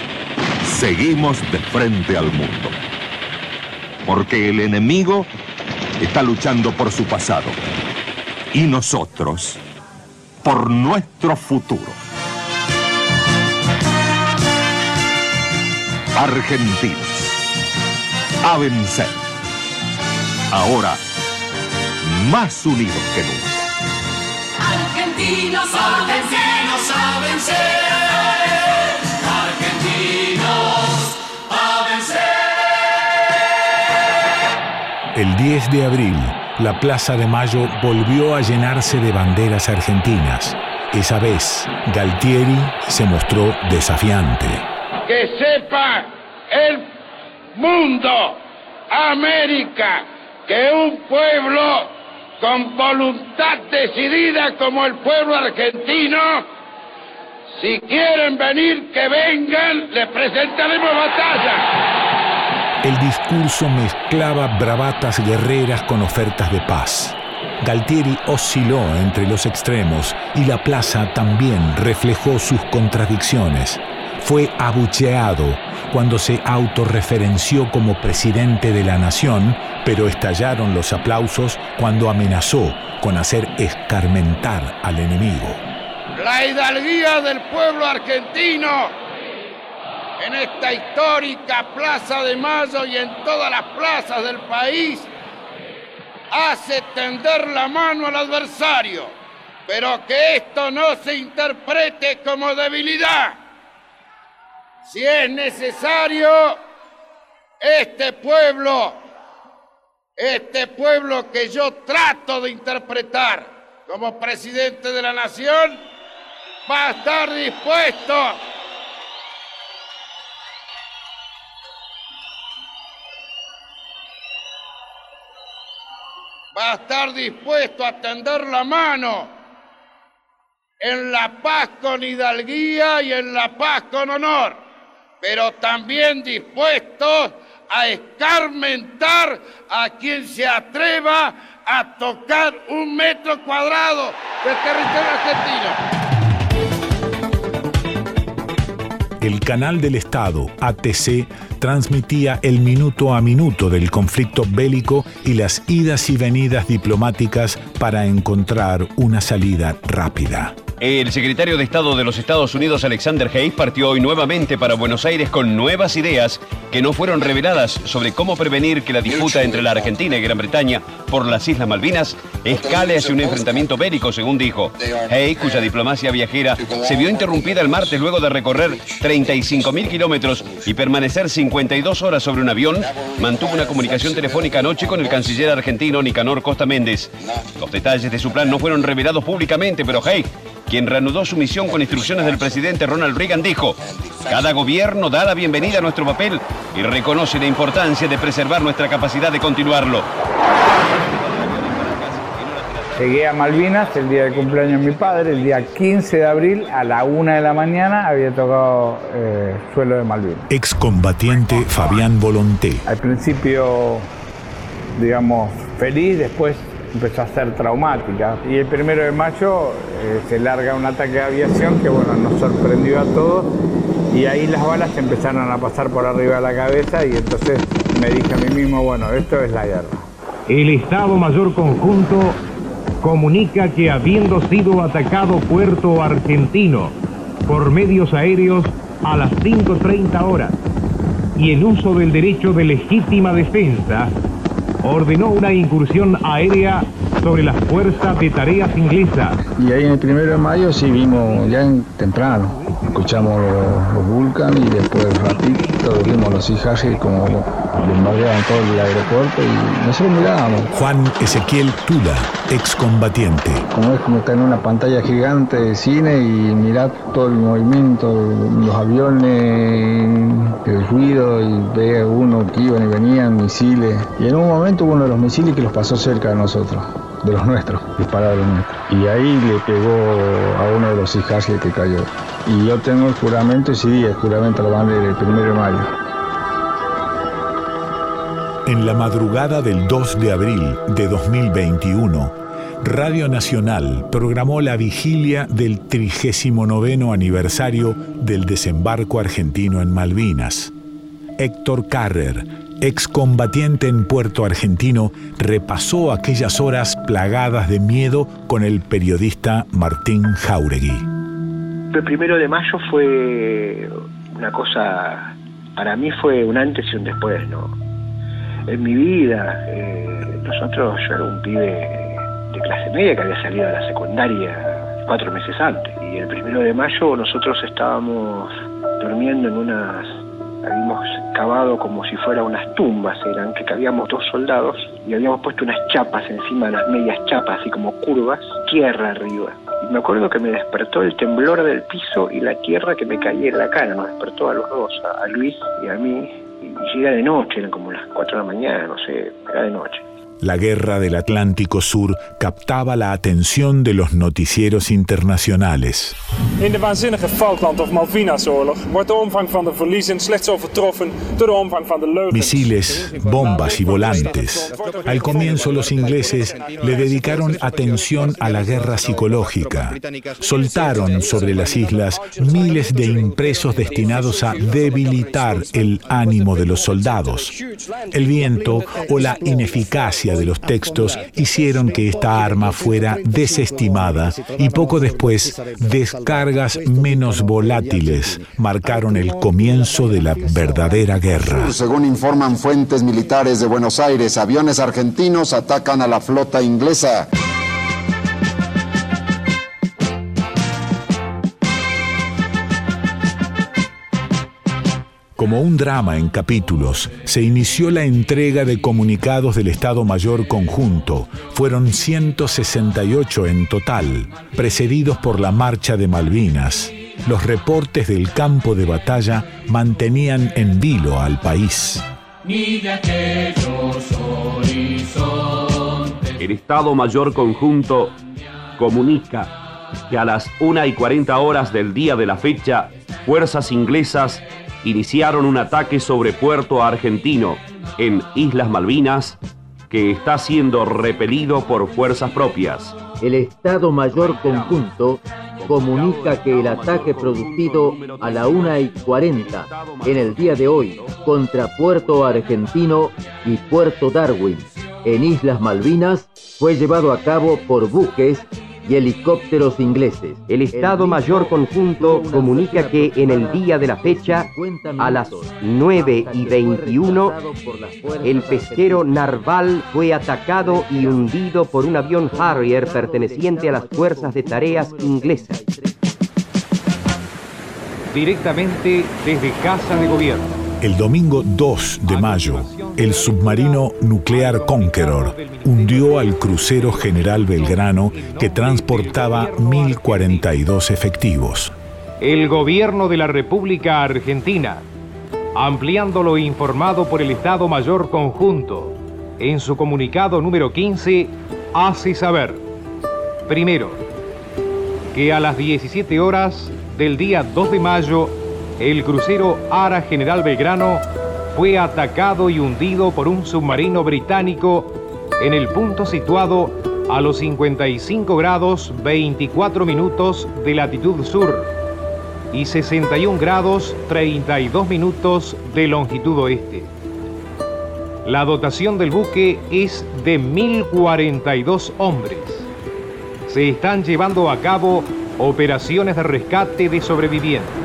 seguimos de frente al mundo. Porque el enemigo está luchando por su pasado y nosotros por nuestro futuro. Argentinos. A vencer. Ahora, más unidos que nunca. Argentinos, argentinos, a vencer. Argentinos, a vencer. El 10 de abril, la Plaza de Mayo volvió a llenarse de banderas argentinas. Esa vez, Galtieri se mostró desafiante el mundo, América, que un pueblo con voluntad decidida como el pueblo argentino, si quieren venir, que vengan, les presentaremos batalla. El discurso mezclaba bravatas guerreras con ofertas de paz. Galtieri osciló entre los extremos y la plaza también reflejó sus contradicciones. Fue abucheado cuando se autorreferenció como presidente de la nación, pero estallaron los aplausos cuando amenazó con hacer escarmentar al enemigo. La hidalguía del pueblo argentino en esta histórica Plaza de Mayo y en todas las plazas del país hace tender la mano al adversario, pero que esto no se interprete como debilidad si es necesario, este pueblo, este pueblo que yo trato de interpretar como presidente de la nación, va a estar dispuesto. Va a estar dispuesto a tender la mano en la paz con hidalguía y en la paz con honor pero también dispuestos a escarmentar a quien se atreva a tocar un metro cuadrado del territorio argentino. El canal del Estado, ATC, transmitía el minuto a minuto del conflicto bélico y las idas y venidas diplomáticas para encontrar una salida rápida. El secretario de Estado de los Estados Unidos, Alexander Hayes, partió hoy nuevamente para Buenos Aires con nuevas ideas que no fueron reveladas sobre cómo prevenir que la disputa entre la Argentina y Gran Bretaña por las Islas Malvinas escale hacia un enfrentamiento bélico, según dijo. Hayes, cuya diplomacia viajera se vio interrumpida el martes luego de recorrer 35.000 kilómetros y permanecer 52 horas sobre un avión, mantuvo una comunicación telefónica anoche con el canciller argentino Nicanor Costa Méndez. Los detalles de su plan no fueron revelados públicamente, pero Hayes quien reanudó su misión con instrucciones del presidente Ronald Reagan, dijo, cada gobierno da la bienvenida a nuestro papel y reconoce la importancia de preservar nuestra capacidad de continuarlo. Llegué a Malvinas el día de cumpleaños de mi padre, el día 15 de abril a la una de la mañana había tocado eh, suelo de Malvinas. Excombatiente Fabián Volonté. Al principio, digamos, feliz, después empezó a ser traumática. Y el primero de mayo eh, se larga un ataque de aviación que bueno, nos sorprendió a todos y ahí las balas empezaron a pasar por arriba de la cabeza y entonces me dije a mí mismo, bueno, esto es la guerra. El Estado Mayor Conjunto comunica que habiendo sido atacado Puerto Argentino por medios aéreos a las 5.30 horas y en uso del derecho de legítima defensa, ordenó una incursión aérea sobre las fuerzas de tareas inglesas. Y ahí en el primero de mayo sí vimos ya en temprano, escuchamos los, Vulcan y después ratito vimos los y como bombardeaban todo el aeropuerto y nosotros mirábamos. Juan Ezequiel Tula, excombatiente. Como es como estar en una pantalla gigante de cine y mirar todo el movimiento, los aviones, el ruido y ver uno que iban y venían, misiles. Y en un momento hubo uno de los misiles que los pasó cerca de nosotros de los nuestros, disparado los nuestros. Y ahí le pegó a uno de los hijas que cayó. Y yo tengo el juramento, y sí, el juramento lo van el primero de mayo. En la madrugada del 2 de abril de 2021, Radio Nacional programó la vigilia del 39 aniversario del desembarco argentino en Malvinas. Héctor Carrer, excombatiente en Puerto Argentino, repasó aquellas horas plagadas de miedo con el periodista Martín Jauregui. El primero de mayo fue una cosa, para mí fue un antes y un después, ¿no? En mi vida, eh, nosotros, yo era un pibe de clase media que había salido de la secundaria cuatro meses antes. Y el primero de mayo nosotros estábamos durmiendo en unas habíamos cavado como si fuera unas tumbas, eran que cabíamos dos soldados y habíamos puesto unas chapas encima, unas medias chapas, así como curvas, tierra arriba. Y me acuerdo que me despertó el temblor del piso y la tierra que me caía en la cara, nos despertó a los dos, a, Luis y a mí. Y, era de noche, eran como las 4 de la mañana, no sé, era de noche. La guerra del Atlántico Sur captaba la atención de los noticieros internacionales. In de waanzinnige Falkland of Malvinasoorlog wordt de omvang van de verliezen slechts overtroffen door de omvang van de leugens. Misiles, bombas y volantes. Al comienzo los ingleses le dedicaron atención a la guerra psicológica. Soltaron sobre las islas miles de impresos destinados a debilitar el ánimo de los soldados. El viento o la ineficacia de los textos hicieron que esta arma fuera desestimada y poco después descargas menos volátiles marcaron el comienzo de la verdadera guerra. Según informan fuentes militares de Buenos Aires, aviones argentinos atacan a la flota inglesa. Como un drama en capítulos, se inició la entrega de comunicados del Estado Mayor Conjunto. Fueron 168 en total, precedidos por la Marcha de Malvinas. Los reportes del campo de batalla mantenían en vilo al país. El Estado Mayor Conjunto comunica que a las 1 y 40 horas del día de la fecha, fuerzas inglesas iniciaron un ataque sobre Puerto Argentino, en Islas Malvinas, que está siendo repelido por fuerzas propias. El Estado Mayor Conjunto comunica que el ataque producido a la 1 y 40 en el día de hoy contra Puerto Argentino y Puerto Darwin en Islas Malvinas fue llevado a cabo por buques y helicópteros ingleses. El Estado Mayor Conjunto comunica que en el día de la fecha, a las 9 y 21, el pesquero Narval fue atacado y hundido por un avión Harrier perteneciente a las fuerzas de tareas inglesas. Directamente desde Casa de Gobierno. El domingo 2 de mayo, el submarino Nuclear Conqueror hundió al crucero General Belgrano que transportaba 1.042 efectivos. El gobierno de la República Argentina, ampliando lo informado por el Estado Mayor Conjunto, en su comunicado número 15, hace saber, primero, que a las 17 horas del día 2 de mayo el crucero Ara General Belgrano fue atacado y hundido por un submarino británico en el punto situado a los 55 grados 24 minutos de latitud sur y 61 grados 32 minutos de longitud oeste. La dotación del buque es de 1.042 hombres. Se están llevando a cabo operaciones de rescate de sobrevivientes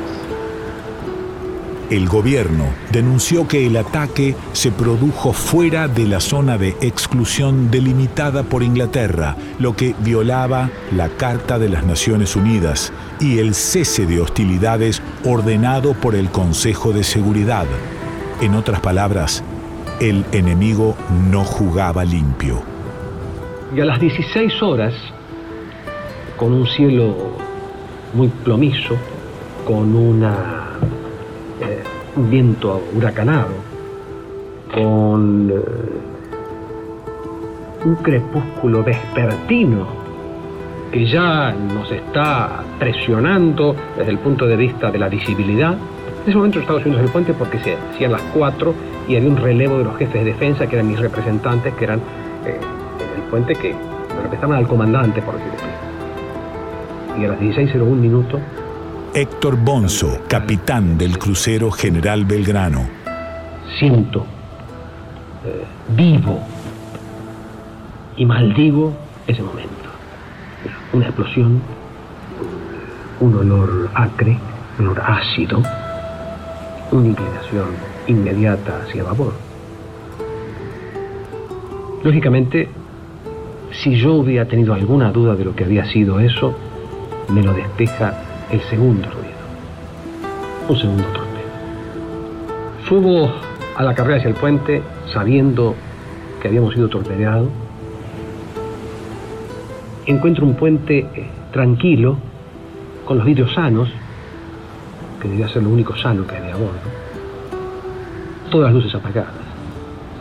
el gobierno denunció que el ataque se produjo fuera de la zona de exclusión delimitada por Inglaterra, lo que violaba la Carta de las Naciones Unidas y el cese de hostilidades ordenado por el Consejo de Seguridad. En otras palabras, el enemigo no jugaba limpio. Y a las 16 horas, con un cielo muy plomizo, con una un viento huracanado, con eh, un crepúsculo vespertino que ya nos está presionando desde el punto de vista de la visibilidad. En ese momento Estados Unidos en el puente porque se hacían las cuatro y había un relevo de los jefes de defensa que eran mis representantes, que eran eh, en el puente que representaban al comandante, por decirlo así. Y a las 16.01 minutos Héctor Bonzo, capitán del crucero General Belgrano. Siento eh, vivo y maldigo ese momento. Una explosión, un olor acre, un olor ácido, una inclinación inmediata hacia vapor. Lógicamente, si yo hubiera tenido alguna duda de lo que había sido eso, me lo despeja el segundo ruido. Un segundo torpedo. Subo a la carrera hacia el puente sabiendo que habíamos sido torpedeados. Encuentro un puente eh, tranquilo, con los vidrios sanos, que debía ser lo único sano que había a bordo. Todas las luces apagadas,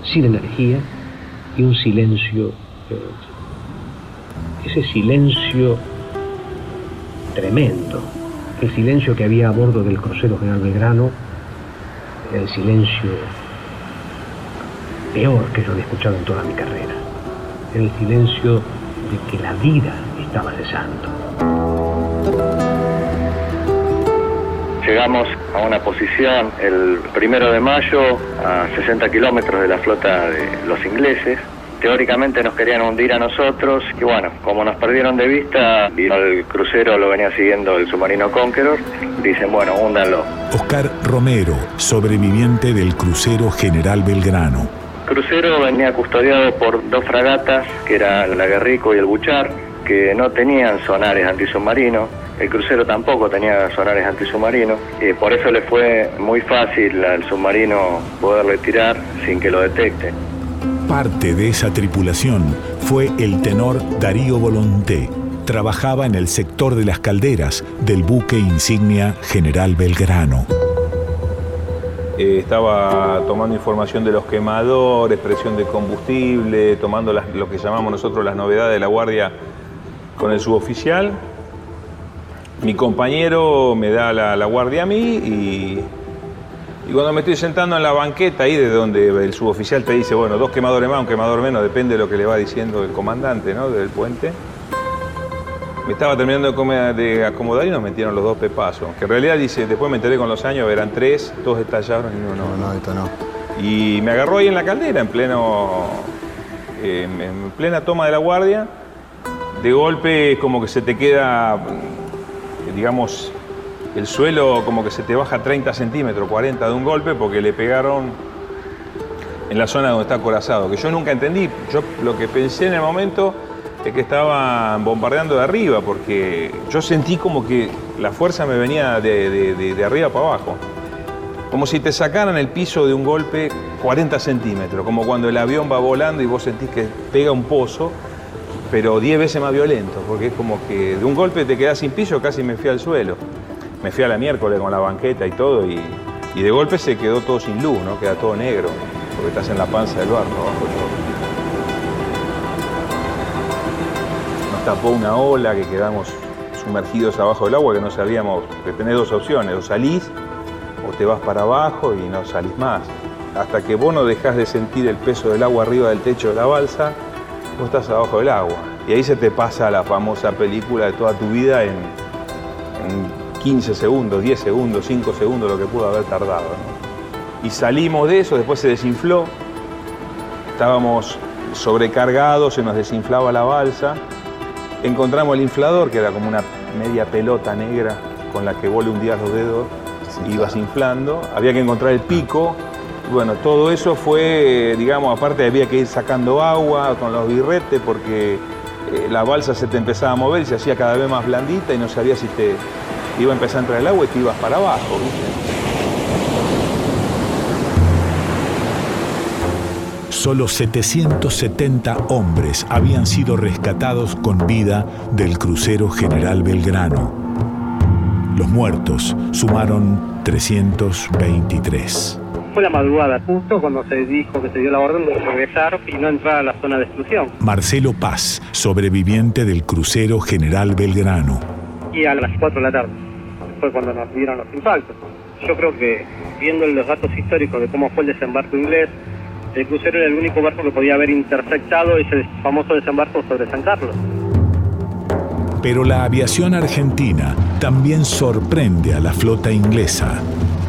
sin energía y un silencio. eh, ese silencio tremendo, el silencio que había a bordo del crucero General Belgrano, el silencio peor que yo había escuchado en toda mi carrera. Era el silencio de que la vida estaba cesando. Llegamos a una posición el primero de mayo a 60 kilómetros de la flota de los ingleses. Teóricamente nos querían hundir a nosotros y bueno, como nos perdieron de vista y el crucero lo venía siguiendo el submarino Conqueror, dicen bueno, húndanlo. Oscar Romero, sobreviviente del crucero General Belgrano. El crucero venía custodiado por dos fragatas, que eran la Guerrico y el Buchar, que no tenían sonares antisubmarinos. El crucero tampoco tenía sonares antisubmarinos. Y por eso le fue muy fácil al submarino poderle tirar sin que lo detecten. Parte de esa tripulación fue el tenor Darío Volonté. Trabajaba en el sector de las calderas del buque insignia General Belgrano. Eh, estaba tomando información de los quemadores, presión de combustible, tomando lo que llamamos nosotros las novedades de la guardia con el suboficial. Mi compañero me da la guardia a mí y, y cuando me estoy sentando en la banqueta ahí de donde el suboficial te dice, bueno, dos quemadores más, un quemador menos, depende de lo que le va diciendo el comandante ¿no? del puente. Me estaba terminando de, comer- de acomodar y nos metieron los dos pepazos. Que en realidad dice, después me enteré con los años, eran tres, dos estallaron y uno no. No, esto no. Y me agarró ahí en la caldera, en pleno. eh, en plena toma de la guardia. De golpe, como que se te queda. digamos. El suelo como que se te baja 30 centímetros, 40 de un golpe, porque le pegaron en la zona donde está acorazado. Que yo nunca entendí. Yo lo que pensé en el momento es que estaban bombardeando de arriba, porque yo sentí como que la fuerza me venía de arriba para abajo. Como si te sacaran el piso de un golpe 40 centímetros, como cuando el avión va volando y vos sentís que pega un pozo, pero 10 veces más violento, porque es como que de un golpe te quedás sin piso, casi me fui al suelo. Me fui a la miércoles con la banqueta y todo, y, de golpe se quedó todo sin luz, ¿no? Queda todo negro, porque estás en la panza del barco abajo todo. Nos tapó una ola que quedamos sumergidos abajo del agua que no sabíamos, que tenés dos opciones, o salís o te vas para abajo y no salís más. Hasta que vos no dejás de sentir el peso del agua arriba del techo de la balsa, vos estás abajo del agua. Y ahí se te pasa la famosa película de toda tu vida en 15 segundos, 10 segundos, 5 segundos, lo que pudo haber tardado. ¿no? Y salimos de eso, después se desinfló, estábamos sobrecargados, se nos desinflaba la balsa, encontramos el inflador, que era como una media pelota negra con la que vos le hundías los dedos, ibas inflando, había que encontrar el pico, bueno, todo eso fue, eh, digamos, aparte había que ir sacando agua con los birretes porque eh, la balsa se te empezaba a mover y se hacía cada vez más blandita y no sabías si te iba a empezar a entrar el agua y te ibas para abajo. ¿viste? Solo 770 hombres habían sido rescatados con vida del crucero General Belgrano. Los muertos sumaron 323. Fue la madrugada, justo cuando se dijo que se dio la orden de regresar y no entrar a la zona de exclusión. Marcelo Paz, sobreviviente del crucero General Belgrano. Y a las 4 de la tarde fue cuando nos dieron los impactos. Yo creo que, viendo los datos históricos de cómo fue el desembarco inglés, el crucero era el único barco que podía haber interceptado ese famoso desembarco sobre San Carlos. Pero la aviación argentina también sorprende a la flota inglesa.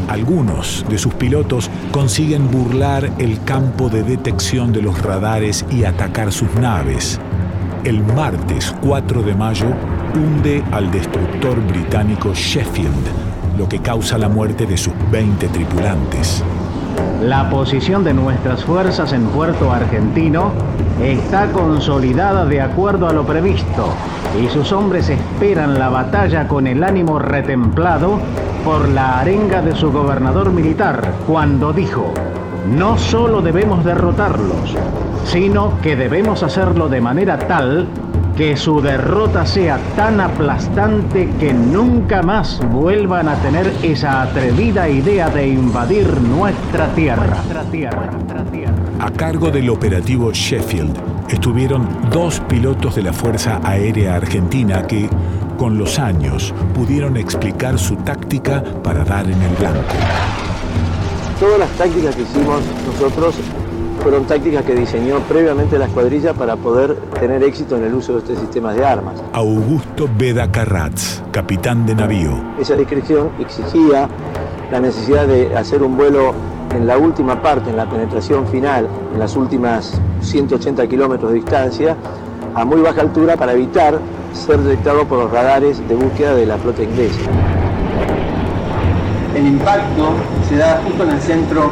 Algunos de sus pilotos consiguen burlar el campo de detección de los radares y atacar sus naves. El martes 4 de mayo hunde al destructor británico Sheffield, lo que causa la muerte de sus 20 tripulantes. La posición de nuestras fuerzas en Puerto Argentino está consolidada de acuerdo a lo previsto y sus hombres esperan la batalla con el ánimo retemplado por la arenga de su gobernador militar cuando dijo, no solo debemos derrotarlos, sino que debemos hacerlo de manera tal que su derrota sea tan aplastante que nunca más vuelvan a tener esa atrevida idea de invadir nuestra tierra. A cargo del operativo Sheffield estuvieron dos pilotos de la Fuerza Aérea Argentina que, con los años, pudieron explicar su táctica para dar en el blanco. Todas las tácticas que hicimos nosotros fueron tácticas que diseñó previamente la escuadrilla para poder tener éxito en el uso de estos sistemas de armas. Augusto Beda Carratz, capitán de navío. Esa descripción exigía la necesidad de hacer un vuelo en la última parte, en la penetración final, en las últimas 180 kilómetros de distancia, a muy baja altura para evitar ser detectado por los radares de búsqueda de la flota inglesa. El impacto se da justo en el centro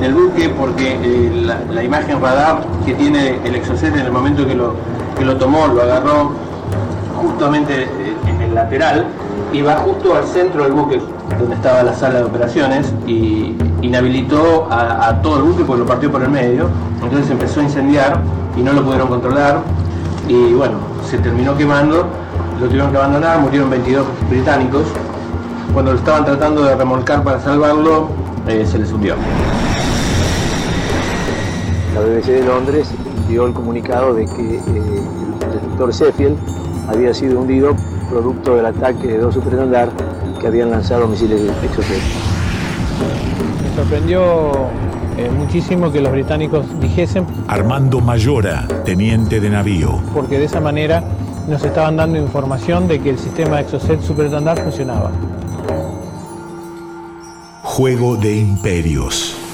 del buque porque eh, la, imagen radar que tiene el Exocet en el momento que lo, que lo tomó, lo agarró justamente eh, en el lateral y va justo al centro del buque donde estaba la sala de operaciones y inhabilitó a, a todo el buque porque lo partió por el medio, entonces empezó a incendiar y no lo pudieron controlar y bueno, se terminó quemando, lo tuvieron que abandonar, murieron 22 británicos, cuando lo estaban tratando de remolcar para salvarlo, eh, se les hundió. La BBC de Londres dio el comunicado de que eh, el detector Sheffield había sido hundido producto del ataque de dos superandar que habían lanzado misiles de Exocet. Me sorprendió eh, muchísimo que los británicos dijesen. Armando Mayora, teniente de navío. Porque de esa manera nos estaban dando información de que el sistema Exocet superandar funcionaba. Juego de Imperios.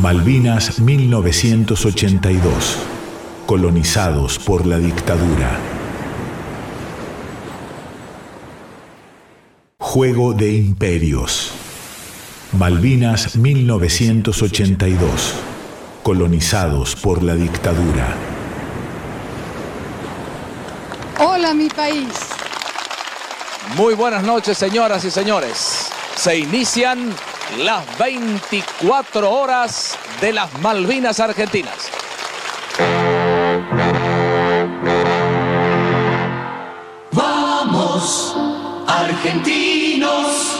Malvinas 1982. Colonizados por la dictadura. Juego de Imperios. Malvinas 1982. Colonizados por la dictadura. Hola mi país. Muy buenas noches señoras y señores. Se inician las 24 horas de las Malvinas Argentinas. Vamos, argentinos,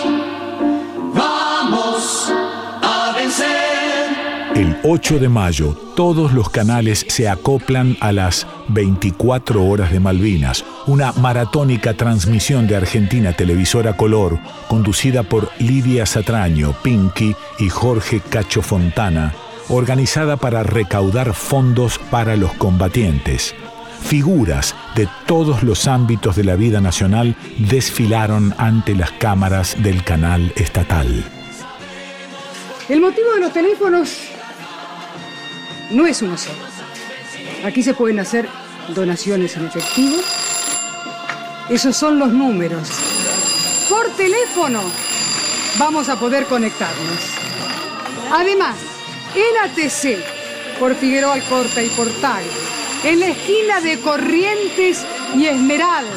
El 8 de mayo, todos los canales se acoplan a las 24 horas de Malvinas, una maratónica transmisión de Argentina Televisora Color, conducida por Lidia Satraño, Pinky y Jorge Cacho Fontana, organizada para recaudar fondos para los combatientes. Figuras de todos los ámbitos de la vida nacional desfilaron ante las cámaras del canal estatal. El motivo de los teléfonos no es uno solo. Aquí se pueden hacer donaciones en efectivo. Esos son los números. Por teléfono vamos a poder conectarnos. Además, en ATC, por Figueroa Alcorta y Portal, en la esquina de Corrientes y Esmeralda,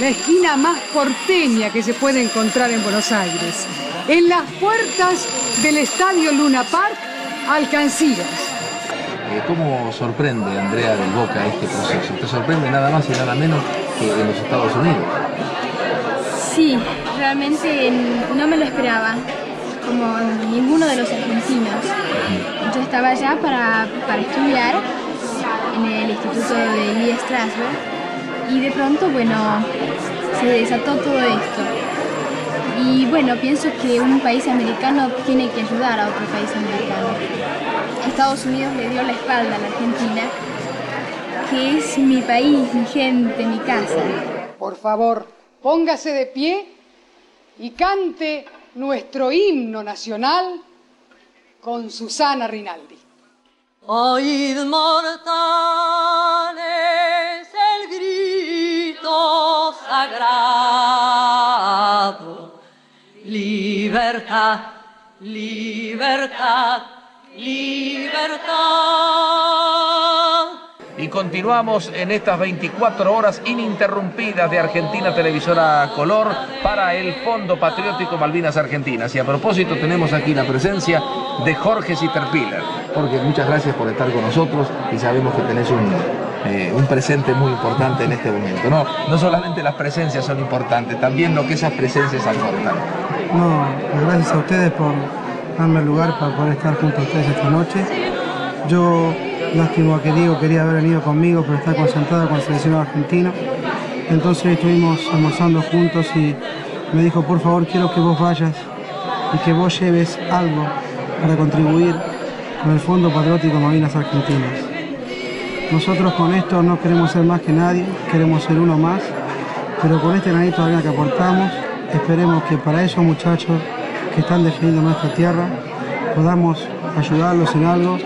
la esquina más porteña que se puede encontrar en Buenos Aires, en las puertas del Estadio Luna Park, Alcancías. ¿Cómo sorprende, Andrea del Boca, este proceso? ¿Te sorprende nada más y nada menos que en los Estados Unidos? Sí, realmente no me lo esperaba, como ninguno de los argentinos. Yo estaba allá para, para estudiar en el Instituto de Lee Strasberg y de pronto, bueno, se desató todo esto. Y bueno, pienso que un país americano tiene que ayudar a otro país americano. Estados Unidos le dio la espalda a la Argentina, que es mi país, mi gente, mi casa. Por favor, póngase de pie y cante nuestro himno nacional con Susana Rinaldi. Oíd mortales el grito sagrado, libertad, libertad libertad. Y continuamos en estas 24 horas ininterrumpidas de Argentina Televisora Color para el Fondo Patriótico Malvinas Argentinas. Y a propósito tenemos aquí la presencia de Jorge Sitterpiller. Jorge, muchas gracias por estar con nosotros y sabemos que tenés un, eh, un presente muy importante en este momento. No, no solamente las presencias son importantes, también lo que esas presencias aportan. No, gracias a ustedes por darme el lugar para poder estar junto a ustedes esta noche. Yo, lástima que Diego quería haber venido conmigo, pero está concentrado con el seleccionado argentino. Entonces estuvimos almorzando juntos y me dijo, por favor, quiero que vos vayas y que vos lleves algo para contribuir con el Fondo Patriótico Malvinas Argentinas. Nosotros con esto no queremos ser más que nadie, queremos ser uno más, pero con este granito de arena que aportamos, esperemos que para esos muchachos que están defendiendo nuestra tierra, podamos ayudarlos en algo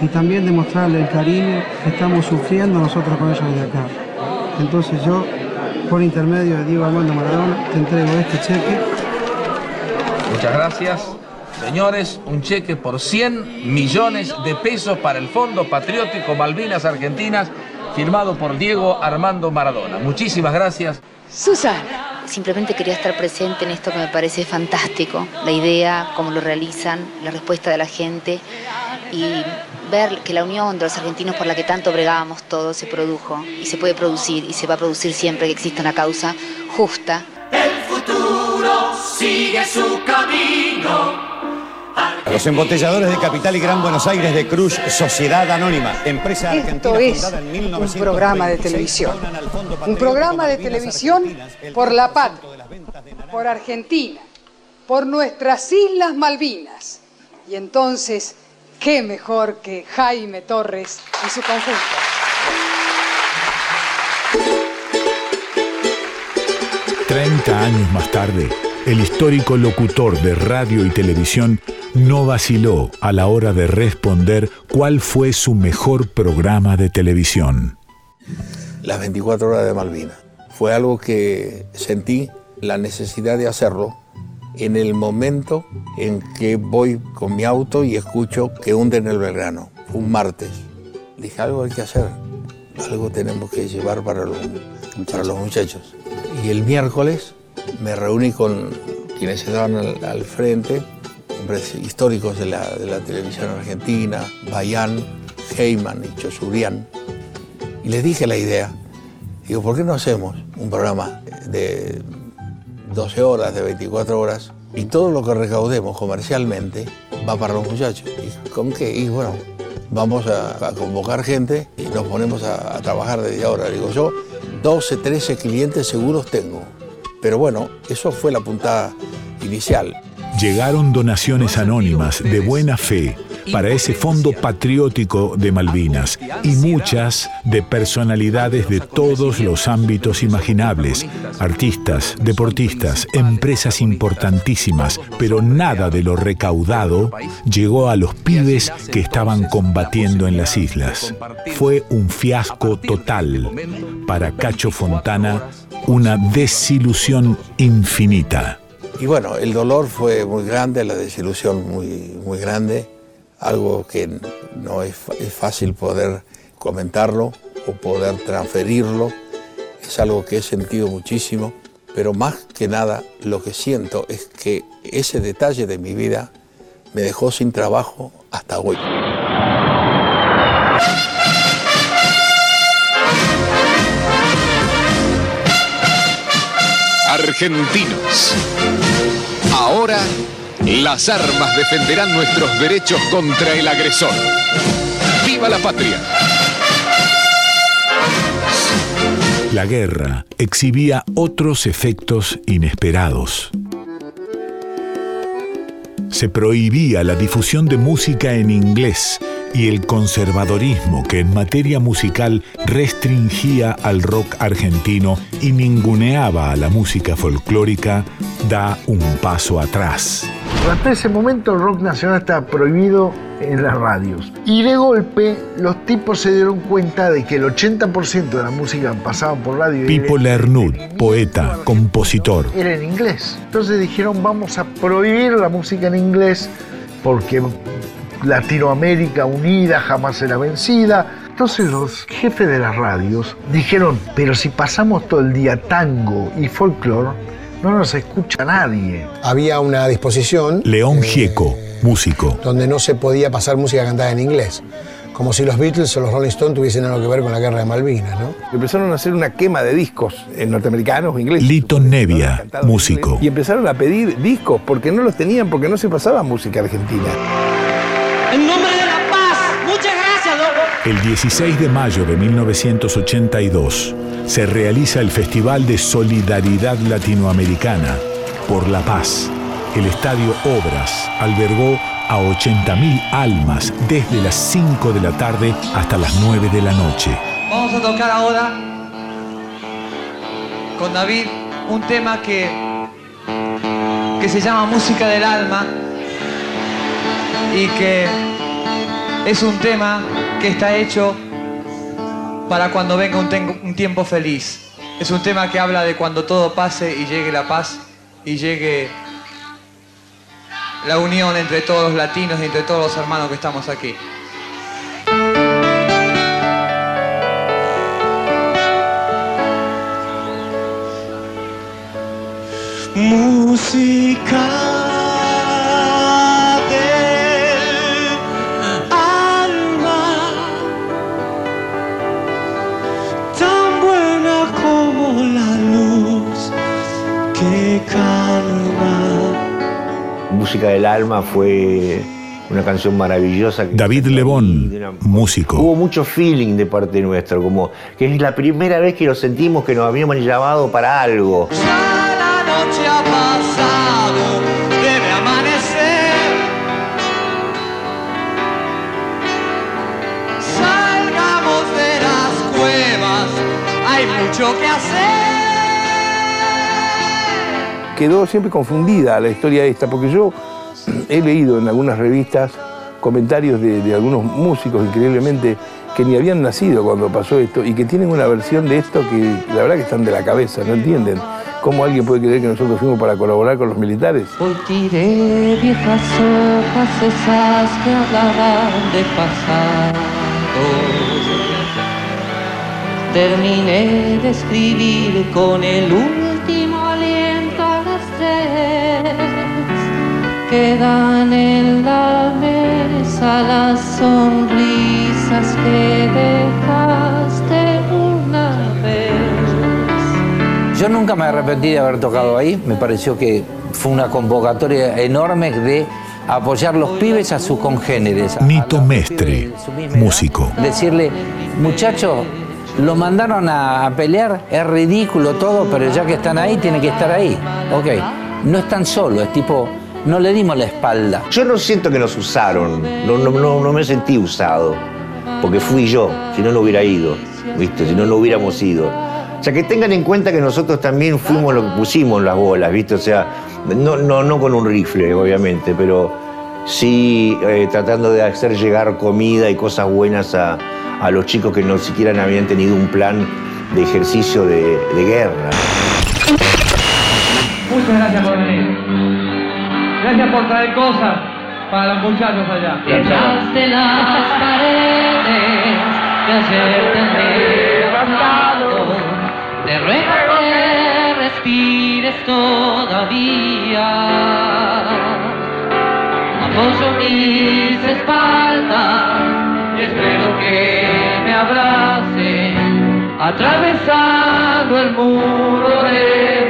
y también demostrarle el cariño que estamos sufriendo nosotros con ellos desde acá. Entonces yo, por intermedio de Diego Armando Maradona, te entrego este cheque. Muchas gracias. Señores, un cheque por 100 millones de pesos para el Fondo Patriótico Malvinas Argentinas, firmado por Diego Armando Maradona. Muchísimas gracias. Susana. Simplemente quería estar presente en esto que me parece fantástico, la idea, cómo lo realizan, la respuesta de la gente y ver que la unión de los argentinos por la que tanto bregábamos todos se produjo y se puede producir y se va a producir siempre que exista una causa justa. El futuro sigue su camino. Los embotelladores de Capital y Gran Buenos Aires de Cruz, Sociedad Anónima, empresa argentina Esto es fundada en un 1926, programa de televisión. Un programa de televisión por la patria, por Argentina, por nuestras Islas Malvinas. Y entonces, ¿qué mejor que Jaime Torres y su conjunto? 30 años más tarde, el histórico locutor de radio y televisión no vaciló a la hora de responder cuál fue su mejor programa de televisión. Las 24 horas de Malvinas. Fue algo que sentí la necesidad de hacerlo en el momento en que voy con mi auto y escucho que hunden el Belgrano. Fue un martes. Dije, algo hay que hacer, algo tenemos que llevar para los, para los muchachos. Y el miércoles me reuní con quienes estaban al, al frente, hombres históricos de la, de la televisión argentina, Bayán, Heyman y Chosurian, y les dije la idea. Digo, ¿por qué no hacemos un programa de 12 horas, de 24 horas, y todo lo que recaudemos comercialmente va para los muchachos? ¿Y con qué? Y bueno, vamos a, a convocar gente y nos ponemos a, a trabajar desde ahora. Digo, yo 12, 13 clientes seguros tengo. Pero bueno, eso fue la puntada inicial. Llegaron donaciones anónimas de buena fe para ese fondo patriótico de Malvinas y muchas de personalidades de todos los ámbitos imaginables, artistas, deportistas, empresas importantísimas, pero nada de lo recaudado llegó a los pibes que estaban combatiendo en las islas. Fue un fiasco total. Para Cacho Fontana, una desilusión infinita. Y bueno, el dolor fue muy grande, la desilusión muy, muy grande, algo que no es, fácil poder comentarlo o poder transferirlo, es algo que he sentido muchísimo, pero más que nada lo que siento es que ese detalle de mi vida me dejó sin trabajo hasta hoy. Argentinos. Ahora las armas defenderán nuestros derechos contra el agresor. ¡Viva la patria! La guerra exhibía otros efectos inesperados. Se prohibía la difusión de música en inglés y el conservadorismo que en materia musical restringía al rock argentino y ninguneaba a la música folclórica da un paso atrás. Hasta ese momento el rock nacional estaba prohibido en las radios. Y de golpe los tipos se dieron cuenta de que el 80% de la música pasaba por radio Pipo Lernud, poeta, compositor. era en inglés. Entonces dijeron vamos a prohibir la música en inglés porque Latinoamérica unida jamás será vencida. Entonces los jefes de las radios dijeron, pero si pasamos todo el día tango y folclore, no nos escucha nadie. Había una disposición. León Gieco, músico. Donde no se podía pasar música cantada en inglés. Como si los Beatles o los Rolling Stones tuviesen algo que ver con la guerra de Malvinas, ¿no? Empezaron a hacer una quema de discos en norteamericanos o ingleses. Lito Nevia, músico. Y empezaron a pedir discos porque no los tenían, porque no se pasaba música argentina. El 16 de mayo de 1982 se realiza el Festival de Solidaridad Latinoamericana por la Paz. El Estadio Obras albergó a 80.000 almas desde las 5 de la tarde hasta las 9 de la noche. Vamos a tocar ahora con David un tema que, que se llama Música del Alma y que es un tema que está hecho para cuando venga un, tiempo feliz. Es un tema que habla de cuando todo pase y llegue la paz y llegue la unión entre todos los latinos y entre todos los hermanos que estamos aquí. Música Música del Alma fue una canción maravillosa. que- David Lebón, músico. Hubo mucho feeling de parte nuestra, como que es la primera vez que lo sentimos que nos habíamos llamado para algo. Ya la noche ha pasado, debe amanecer. Salgamos de las cuevas, hay mucho que hacer. Quedó siempre confundida la historia esta, porque yo he leído en algunas revistas comentarios de, algunos músicos increíblemente que ni habían nacido cuando pasó esto y que tienen una versión de esto que la verdad que están de la cabeza, no entienden. ¿Cómo alguien puede creer que nosotros fuimos para colaborar con los militares? Hoy tiré viejas hojas esas que hablarán de pasado. Terminé de escribir con el último Quedan en la mesa las sonrisas que dejaste una vez. Yo nunca me arrepentí de haber tocado ahí, me pareció que fue una convocatoria enorme de apoyar los pibes a sus congéneres. Nito Mestre, músico. Decirle, muchachos, lo mandaron a, a pelear, es ridículo todo, pero ya que están ahí, tienen que estar ahí. Ok, no están solos, es tipo, no le dimos la espalda. Yo no siento que nos usaron, no, no, no, no me sentí usado, porque fui yo, si no, no hubiera ido, ¿viste? Si no, no hubiéramos ido. O sea, que tengan en cuenta que nosotros también fuimos lo que pusimos las bolas, ¿viste? O sea, no, no, no con un rifle, obviamente, pero sí eh, tratando de hacer llegar comida y cosas buenas a, a los chicos que no siquiera habían tenido un plan de ejercicio de, de guerra. Muchas gracias por venir. Gracias por traer cosas para los muchachos allá. Detrás de las paredes que ayer te han levantado, te ruego que respires todavía. Apoyo mis espaldas y espero que me abrace, atravesando el muro de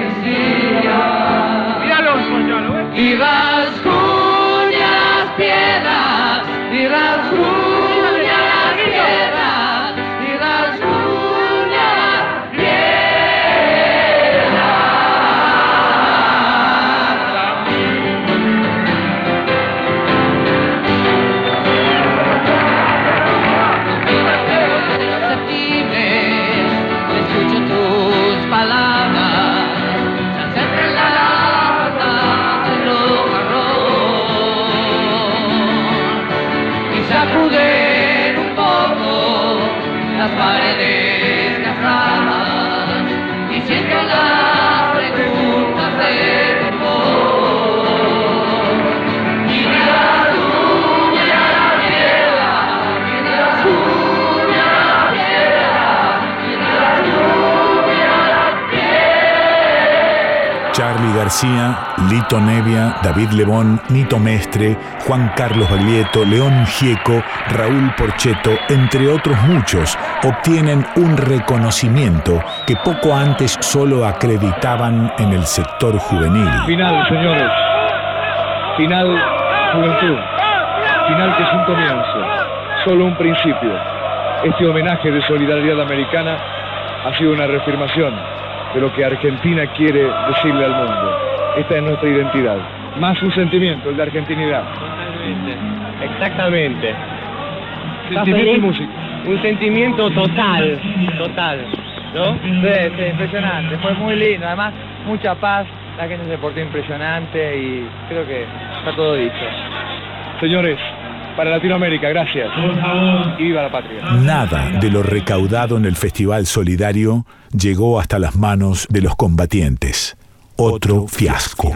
García, Lito Nevia, David Lebón, Nito Mestre, Juan Carlos Baglietto, León Gieco, Raúl Porcheto, entre otros muchos, obtienen un reconocimiento que poco antes solo acreditaban en el sector juvenil. Final, señores. Final, juventud. Final que es un comienzo. Solo un principio. Este homenaje de solidaridad americana ha sido una reafirmación de lo que Argentina quiere decirle al mundo. Esta es nuestra identidad. Más un sentimiento, el de argentinidad. Exactamente. Sentimiento y música. Un sentimiento total, total, ¿no? Sí, sí, impresionante. Fue muy lindo. Además, mucha paz. La gente se portó impresionante y creo que está todo dicho. Señores, para Latinoamérica, gracias. Y viva la patria. Nada de lo recaudado en el Festival Solidario llegó hasta las manos de los combatientes. Otro fiasco.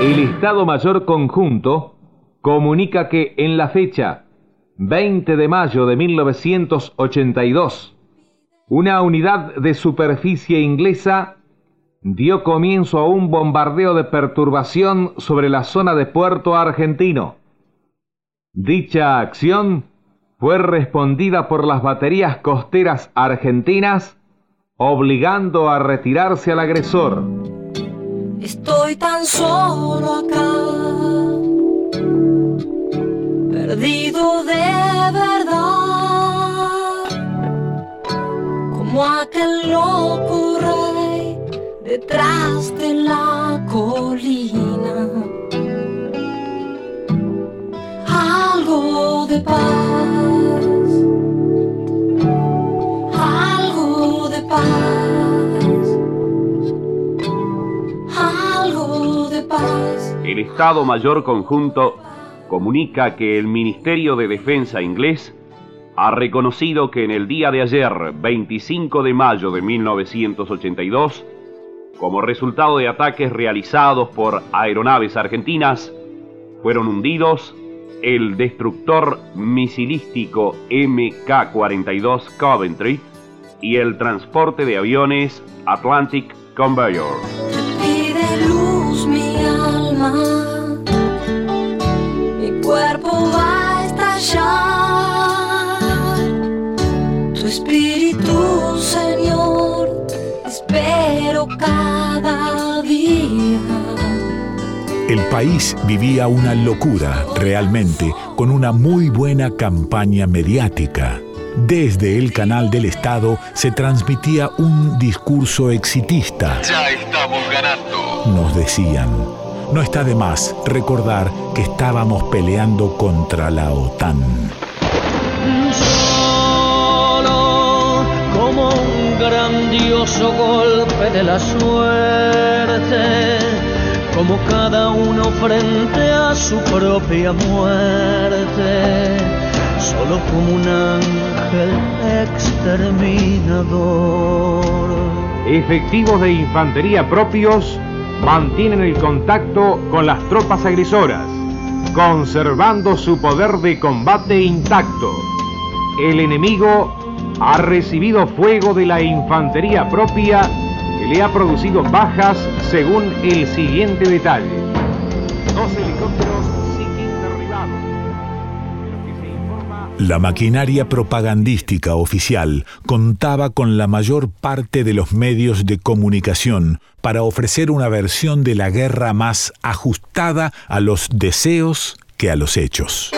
El Estado Mayor Conjunto comunica que en la fecha 20 de mayo de 1982, una unidad de superficie inglesa dio comienzo a un bombardeo de perturbación sobre la zona de Puerto Argentino. Dicha acción fue respondida por las baterías costeras argentinas, obligando a retirarse al agresor. Estoy tan solo acá, perdido de verdad, como aquel rey detrás de la colina. Algo de paz, algo de paz. algo de paz. El Estado Mayor Conjunto comunica que el Ministerio de Defensa inglés ha reconocido que en el día de ayer, 25 de mayo de 1982, como resultado de ataques realizados por aeronaves argentinas, fueron hundidos el destructor misilístico MK-42 Coventry y el transporte de aviones Atlantic Conveyor. Espíritu, Señor, espero cada día. El país vivía una locura realmente con una muy buena campaña mediática. Desde el canal del Estado se transmitía un discurso exitista. Ya estamos ganando. Nos decían, no está de más recordar que estábamos peleando contra la OTAN. Grandioso golpe de la suerte, como cada uno frente a su propia muerte, solo como un ángel exterminador. Efectivos de infantería propios mantienen el contacto con las tropas agresoras, conservando su poder de combate intacto. El enemigo ha recibido fuego de la infantería propia que le ha producido bajas según el siguiente detalle. Dos helicópteros. La maquinaria propagandística oficial contaba con la mayor parte de los medios de comunicación para ofrecer una versión de la guerra más ajustada a los deseos que a los hechos.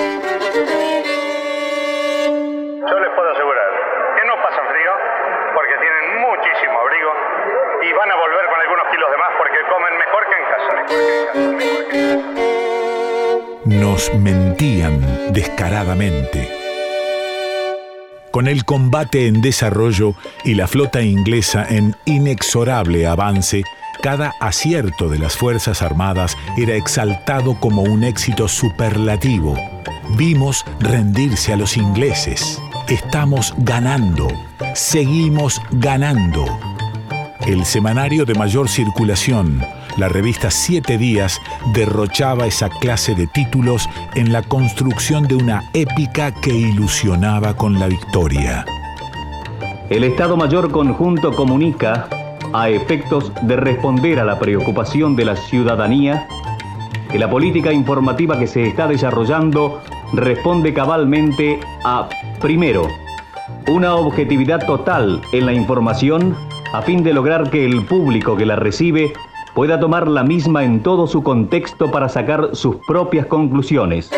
Nos mentían descaradamente. Con el combate en desarrollo y la flota inglesa en inexorable avance, cada acierto de las Fuerzas Armadas era exaltado como un éxito superlativo. Vimos rendirse a los ingleses. Estamos ganando. Seguimos ganando. El semanario de mayor circulación, la revista Siete Días derrochaba esa clase de títulos en la construcción de una épica que ilusionaba con la victoria. El Estado Mayor Conjunto comunica, a efectos de responder a la preocupación de la ciudadanía, que la política informativa que se está desarrollando responde cabalmente a, primero, una objetividad total en la información a fin de lograr que el público que la recibe pueda tomar la misma en todo su contexto para sacar sus propias conclusiones.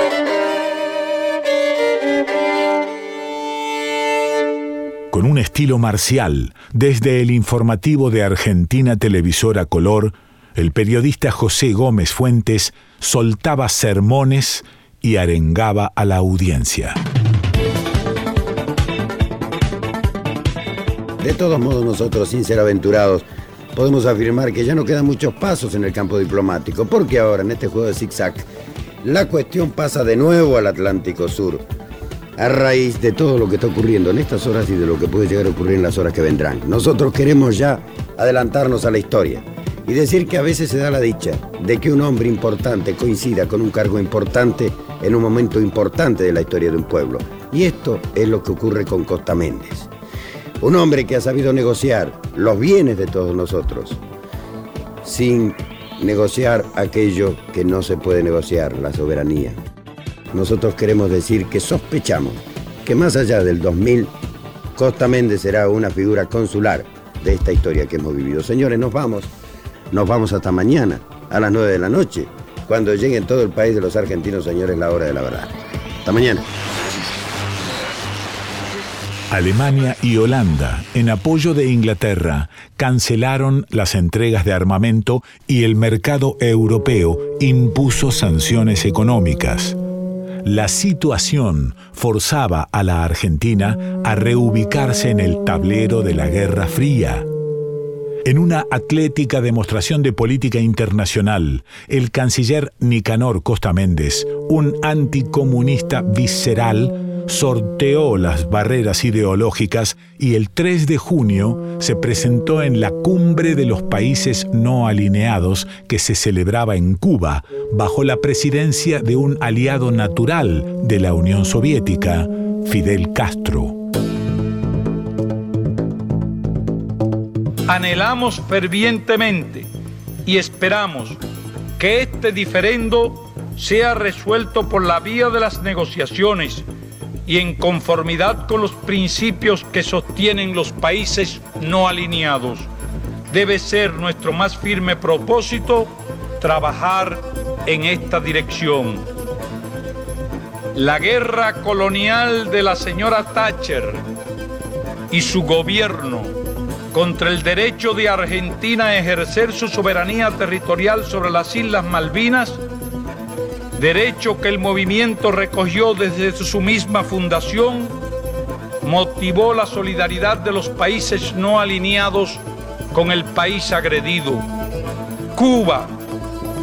Con un estilo marcial, desde el informativo de Argentina Televisora Color, el periodista José Gómez Fuentes soltaba sermones y arengaba a la audiencia. De todos modos, nosotros, sin ser aventurados, podemos afirmar que ya no quedan muchos pasos en el campo diplomático, porque ahora, en este juego de zigzag, la cuestión pasa de nuevo al Atlántico Sur, a raíz de todo lo que está ocurriendo en estas horas y de lo que puede llegar a ocurrir en las horas que vendrán. Nosotros queremos ya adelantarnos a la historia y decir que a veces se da la dicha de que un hombre importante coincida con un cargo importante en un momento importante de la historia de un pueblo. Y esto es lo que ocurre con Costa Méndez. Un hombre que ha sabido negociar los bienes de todos nosotros sin negociar aquello que no se puede negociar, la soberanía. Nosotros queremos decir que sospechamos que más allá del 2000, Costa Méndez será una figura consular de esta historia que hemos vivido. Señores, nos vamos. Nos vamos hasta mañana, a las 9 de la noche, cuando llegue en todo el país de los argentinos, señores, la hora de la verdad. Hasta mañana. Alemania y Holanda, en apoyo de Inglaterra, cancelaron las entregas de armamento y el mercado europeo impuso sanciones económicas. La situación forzaba a la Argentina a reubicarse en el tablero de la Guerra Fría. En una atlética demostración de política internacional, el canciller Nicanor Costa Méndez, un anticomunista visceral, sorteó las barreras ideológicas y el 3 de junio se presentó en la cumbre de los países no alineados que se celebraba en Cuba bajo la presidencia de un aliado natural de la Unión Soviética, Fidel Castro. Anhelamos fervientemente y esperamos que este diferendo sea resuelto por la vía de las negociaciones y en conformidad con los principios que sostienen los países no alineados. Debe ser nuestro más firme propósito trabajar en esta dirección. La guerra colonial de la señora Thatcher y su gobierno contra el derecho de Argentina a ejercer su soberanía territorial sobre las Islas Malvinas, derecho que el movimiento recogió desde su misma fundación, motivó la solidaridad de los países no alineados con el país agredido. Cuba,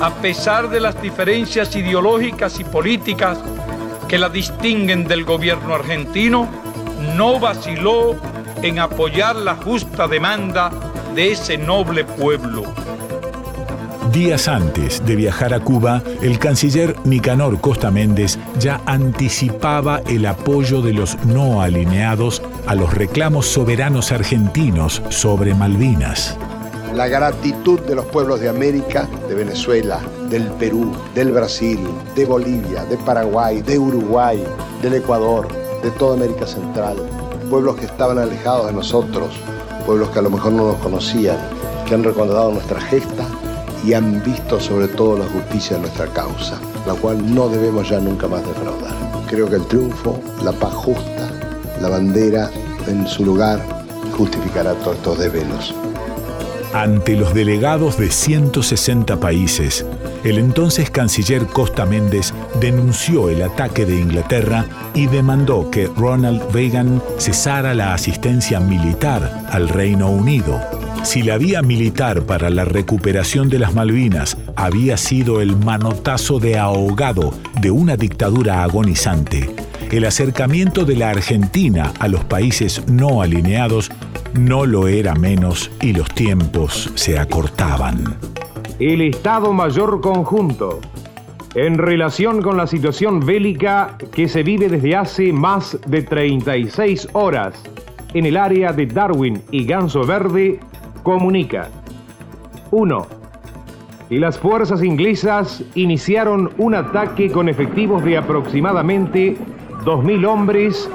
a pesar de las diferencias ideológicas y políticas que la distinguen del gobierno argentino, no vaciló en apoyar la justa demanda de ese noble pueblo. Días antes de viajar a Cuba, el canciller Nicanor Costa Méndez ya anticipaba el apoyo de los no alineados a los reclamos soberanos argentinos sobre Malvinas. La gratitud de los pueblos de América, de Venezuela, del Perú, del Brasil, de Bolivia, de Paraguay, de Uruguay, del Ecuador, de toda América Central, pueblos que estaban alejados de nosotros, pueblos que a lo mejor no nos conocían, que han recordado nuestra gesta y han visto sobre todo la justicia de nuestra causa, la cual no debemos ya nunca más defraudar. Creo que el triunfo, la paz justa, la bandera en su lugar, justificará todos estos desvelos. Ante los delegados de 160 países, el entonces canciller Costa Méndez denunció el ataque de Inglaterra y demandó que Ronald Reagan cesara la asistencia militar al Reino Unido. Si la vía militar para la recuperación de las Malvinas había sido el manotazo de ahogado de una dictadura agonizante, el acercamiento de la Argentina a los países no alineados no lo era menos y los tiempos se acortaban. el Estado Mayor Conjunto, en relación con la situación bélica que se vive desde hace más de 36 horas en el área de Darwin y Ganso Verde, comunica 1. Y las fuerzas inglesas iniciaron un ataque con efectivos de aproximadamente 2.000 hombres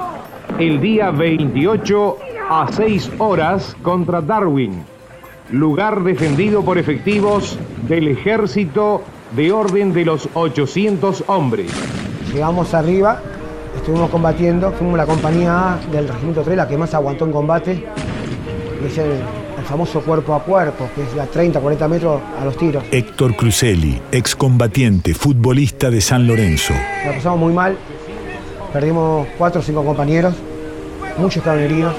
el día 28 a 6 horas contra Darwin, lugar defendido por efectivos del ejército de orden de los 800 hombres. Llegamos arriba, estuvimos combatiendo, fuimos la compañía A del Regimiento 3, la que más aguantó en combate. Famoso cuerpo a cuerpo, que es a 30, 40 metros a los tiros. Héctor Cruzelli, excombatiente, futbolista de San Lorenzo. La pasamos muy mal, perdimos 4 o 5 compañeros, muchos estaban heridos.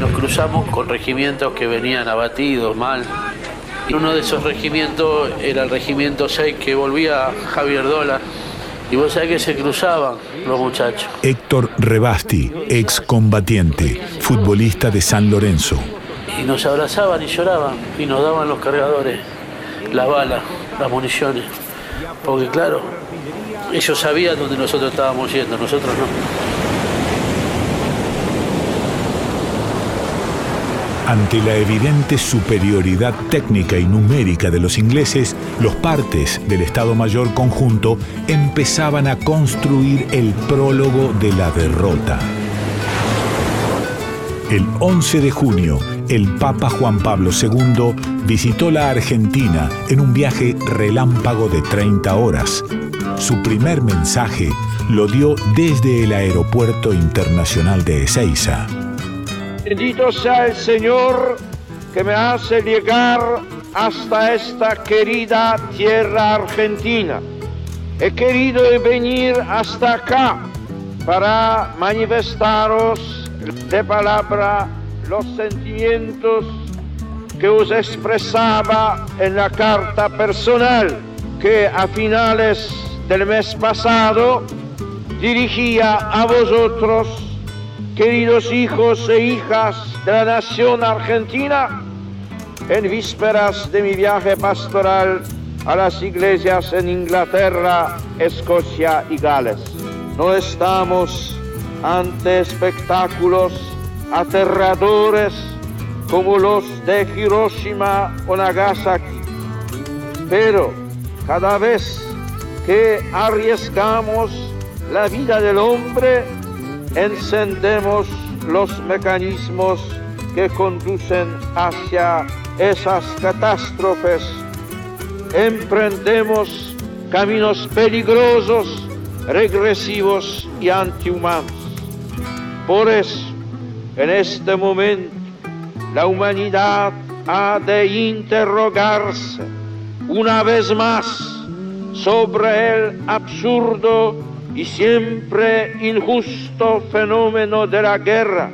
Nos cruzamos con regimientos que venían abatidos mal. Y uno de esos regimientos era el regimiento 6 que volvía Javier Dola. Y vos sabés que se cruzaban los muchachos. Héctor Rebasti, excombatiente, futbolista de San Lorenzo. Y nos abrazaban y lloraban y nos daban los cargadores, las balas, las municiones. Porque claro, ellos sabían dónde nosotros estábamos yendo, nosotros no. Ante la evidente superioridad técnica y numérica de los ingleses, los partes del Estado Mayor conjunto empezaban a construir el prólogo de la derrota. El 11 de junio, el Papa Juan Pablo II visitó la Argentina en un viaje relámpago de 30 horas. Su primer mensaje lo dio desde el Aeropuerto Internacional de Ezeiza. Bendito sea el Señor que me hace llegar hasta esta querida tierra argentina. He querido venir hasta acá para manifestaros de palabra los sentimientos que os expresaba en la carta personal que a finales del mes pasado dirigía a vosotros queridos hijos e hijas de la nación argentina, en vísperas de mi viaje pastoral a las iglesias en Inglaterra, Escocia y Gales. No estamos ante espectáculos aterradores como los de Hiroshima o Nagasaki, pero cada vez que arriesgamos la vida del hombre, encendemos los mecanismos que conducen hacia esas catástrofes. Emprendemos caminos peligrosos, regresivos y antihumanos. Por eso, en este momento, la humanidad ha de interrogarse una vez más sobre el absurdo y siempre injusto fenómeno de la guerra,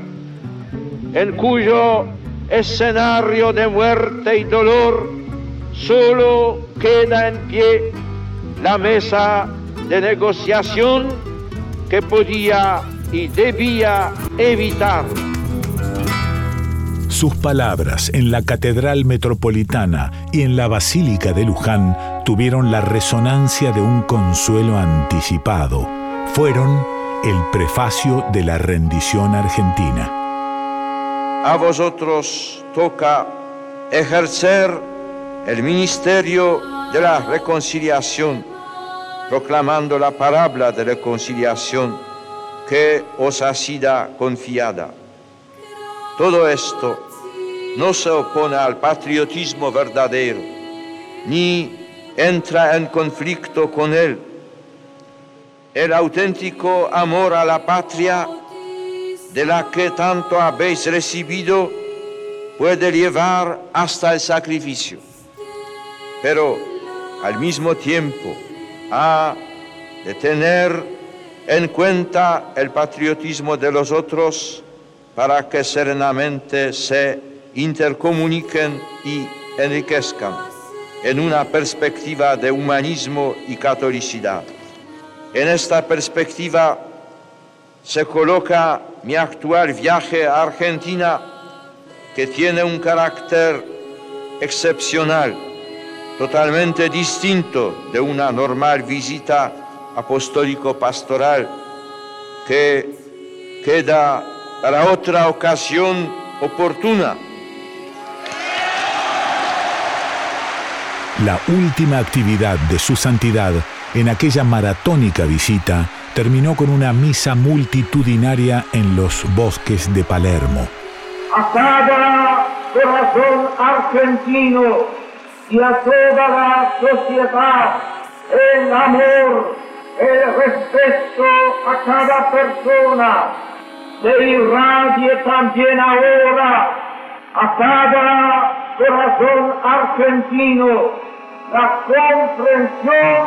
en cuyo escenario de muerte y dolor solo queda en pie la mesa de negociación que podía y debía evitar. Sus palabras en la Catedral Metropolitana y en la Basílica de Luján tuvieron la resonancia de un consuelo anticipado. Fueron el prefacio de la rendición argentina. A vosotros toca ejercer el ministerio de la reconciliación, proclamando la palabra de reconciliación que os ha sido confiada. Todo esto no se opone al patriotismo verdadero, ni entra en conflicto con él. El auténtico amor a la patria de la que tanto habéis recibido puede llevar hasta el sacrificio, pero al mismo tiempo ha de tener en cuenta el patriotismo de los otros para que serenamente se intercomuniquen y enriquezcan en una perspectiva de humanismo y catolicidad. En esta perspectiva se coloca mi actual viaje a Argentina que tiene un carácter excepcional, totalmente distinto de una normal visita apostólico-pastoral que queda para otra ocasión oportuna. La última actividad de su santidad en aquella maratónica visita terminó con una misa multitudinaria en los bosques de Palermo. a cada corazón argentino y a toda la sociedad el amor, el respeto a cada persona se irradie también ahora a cada corazón argentino la comprensión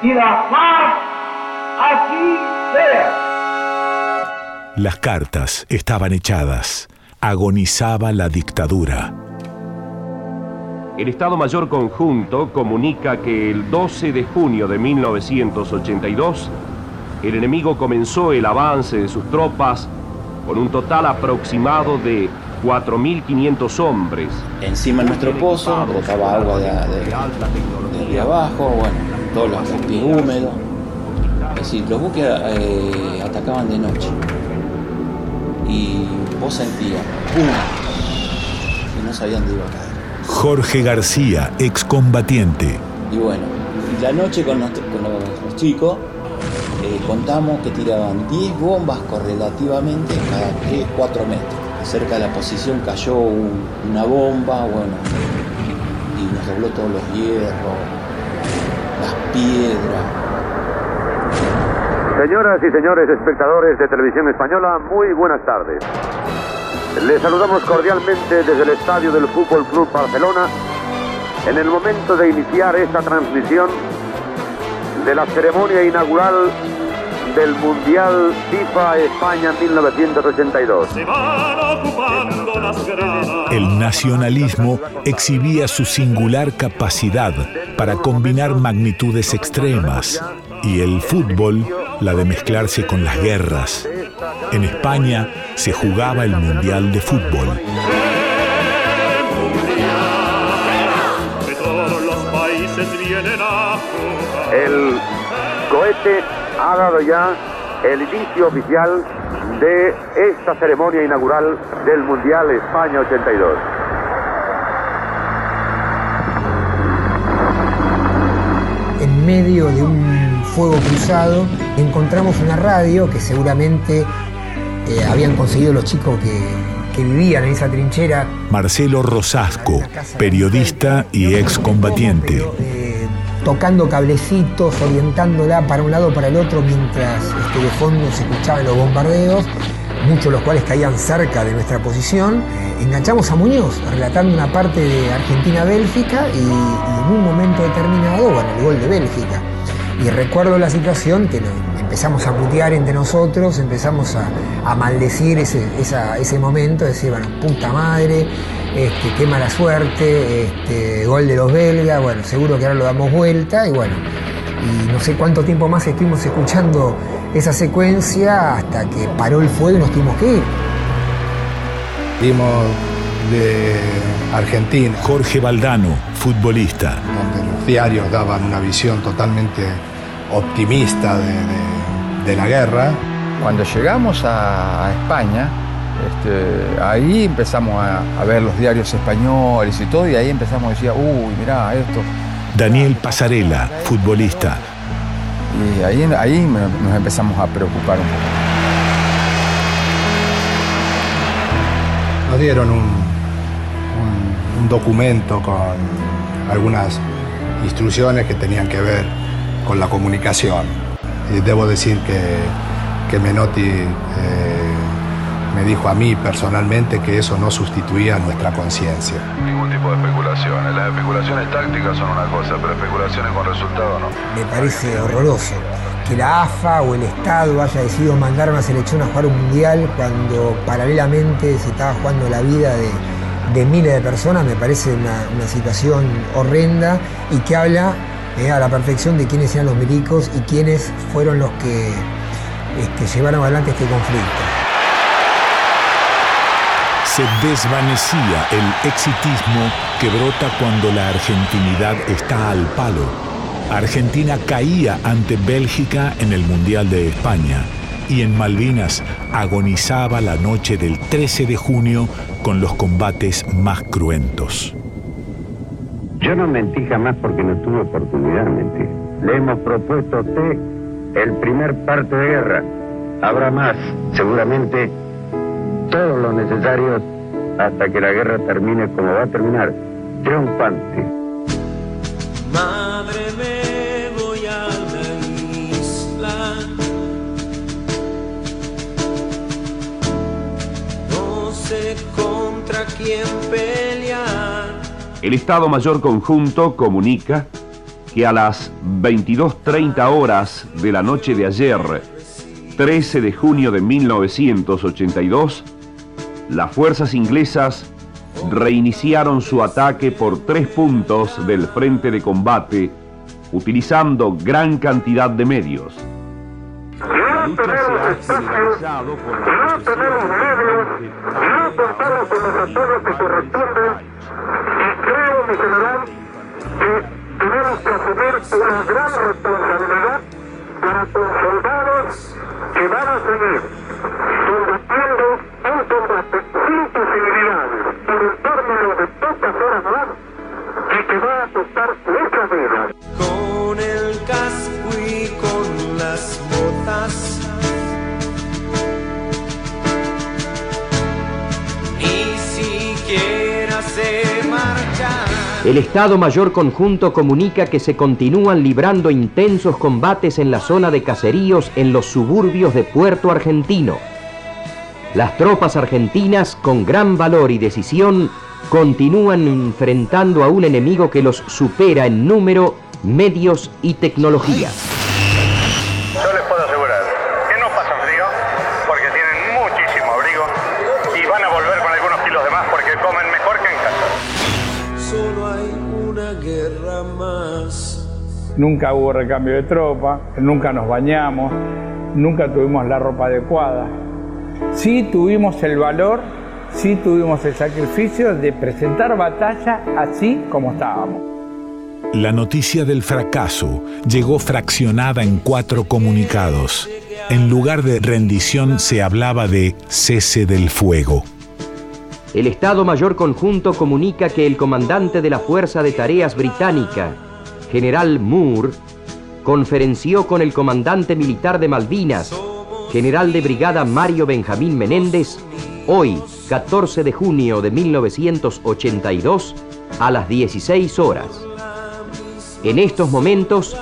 y la paz. Así sea. Las cartas estaban echadas. Agonizaba la dictadura. El Estado Mayor Conjunto comunica que el 12 de junio de 1982 el enemigo comenzó el avance de sus tropas con un total aproximado de 4.500 hombres. Encima de nuestro pozo brotaba agua de, de- de abajo, bueno, todos los pies húmedos. Es decir, los buques eh, atacaban de noche. Y vos sentías, ¡pum! Y no sabían dónde iba a caer. Jorge García, excombatiente. Y bueno, la noche con, los, los chicos eh, contamos que tiraban 10 bombas correlativamente cada 3, 4 metros. Cerca de la posición cayó un- una bomba, bueno, y nos dobló todos los hierros, las piedras. Señoras y señores espectadores de Televisión Española, muy buenas tardes. Les saludamos cordialmente desde el estadio del Fútbol Club Barcelona en el momento de iniciar esta transmisión de la ceremonia inaugural del Mundial FIFA España 1982. El nacionalismo exhibía su singular capacidad para combinar magnitudes extremas y el fútbol la de mezclarse con las guerras. En España se jugaba el Mundial de Fútbol. El cohete ha dado ya el inicio oficial de esta ceremonia inaugural del Mundial España 82. En medio de un fuego cruzado encontramos una radio que seguramente eh, habían conseguido los chicos que, que vivían en esa trinchera Marcelo Rosasco, periodista y excombatiente. tocando cablecitos, orientándola para un lado o para el otro mientras este, de fondo se escuchaban los bombardeos, muchos de los cuales caían cerca de nuestra posición. Eh, enganchamos a Muñoz relatando una parte de Argentina-Bélgica y, y en un momento determinado, bueno, el gol de Bélgica. Y recuerdo la situación que empezamos a putear entre nosotros, empezamos a, maldecir ese, ese momento, decir, bueno, puta madre, este, qué mala suerte, este, gol de los belgas, bueno, seguro que ahora lo damos vuelta y bueno, y no sé cuánto tiempo más estuvimos escuchando esa secuencia hasta que paró el fuego y nos tuvimos que ir. Vimos de Argentina. Jorge Valdano, futbolista. Donde los diarios daban una visión totalmente optimista de, de- de la guerra. Cuando llegamos a, a España, este, ahí empezamos a, a ver los diarios españoles y todo, y ahí empezamos a decir, uy, mirá esto. Daniel Pasarela, futbolista. Y ahí, ahí nos empezamos a preocupar un poco. Nos dieron un, un- documento con algunas instrucciones que tenían que ver con la comunicación. Y debo decir que, que Menotti eh, me dijo a mí personalmente que eso no sustituía nuestra conciencia. Ningún tipo de especulaciones. Las especulaciones tácticas son una cosa, pero especulaciones con resultado no. Me parece horroroso que la AFA o el Estado haya decidido mandar a una selección a jugar un mundial cuando paralelamente se estaba jugando la vida de, de miles de personas, me parece una, situación horrenda y que habla eh, a la perfección de quiénes eran los milicos y quiénes fueron los que este, llevaron adelante este conflicto. se desvanecía el exitismo que brota cuando la argentinidad está al palo. Argentina caía ante Bélgica en el Mundial de España y en Malvinas agonizaba la noche del 13 de junio con los combates más cruentos. Yo no mentí jamás porque no tuve oportunidad de mentir. Le hemos propuesto a usted el primer parte de guerra. Habrá más, seguramente, todo lo necesario hasta que la guerra termine como va a terminar, triunfante. El Estado Mayor Conjunto comunica que a las 22.30 horas de la noche de ayer, 13 de junio de 1982, las fuerzas inglesas reiniciaron su ataque por tres puntos del frente de combate, utilizando gran cantidad de medios. No tenemos espacio, no tenemos medios, no contamos con los actores que corresponden y creo, mi general, que tenemos que asumir una gran responsabilidad para con soldados que van a seguir combatiendo un combate sin posibilidades por el término de pocas horas más y que va a costar muchas vidas. Con el casco y con las botas. El Estado Mayor Conjunto comunica que se continúan librando intensos combates en la zona de caseríos en los suburbios de Puerto Argentino. Las tropas argentinas, con gran valor y decisión, continúan enfrentando a un enemigo que los supera en número, medios y tecnología. Nunca hubo recambio de tropa, nunca nos bañamos, nunca tuvimos la ropa adecuada. Sí tuvimos el valor, sí tuvimos el sacrificio de presentar batalla así como estábamos. La noticia del fracaso llegó fraccionada en cuatro comunicados. En lugar de rendición se hablaba de cese del fuego. El Estado Mayor Conjunto comunica que el comandante de la Fuerza de Tareas Británica, general Moore, conferenció con el comandante militar de Malvinas, general de brigada Mario Benjamín Menéndez, hoy, 14 de junio de 1982, a las 16 horas. En estos momentos,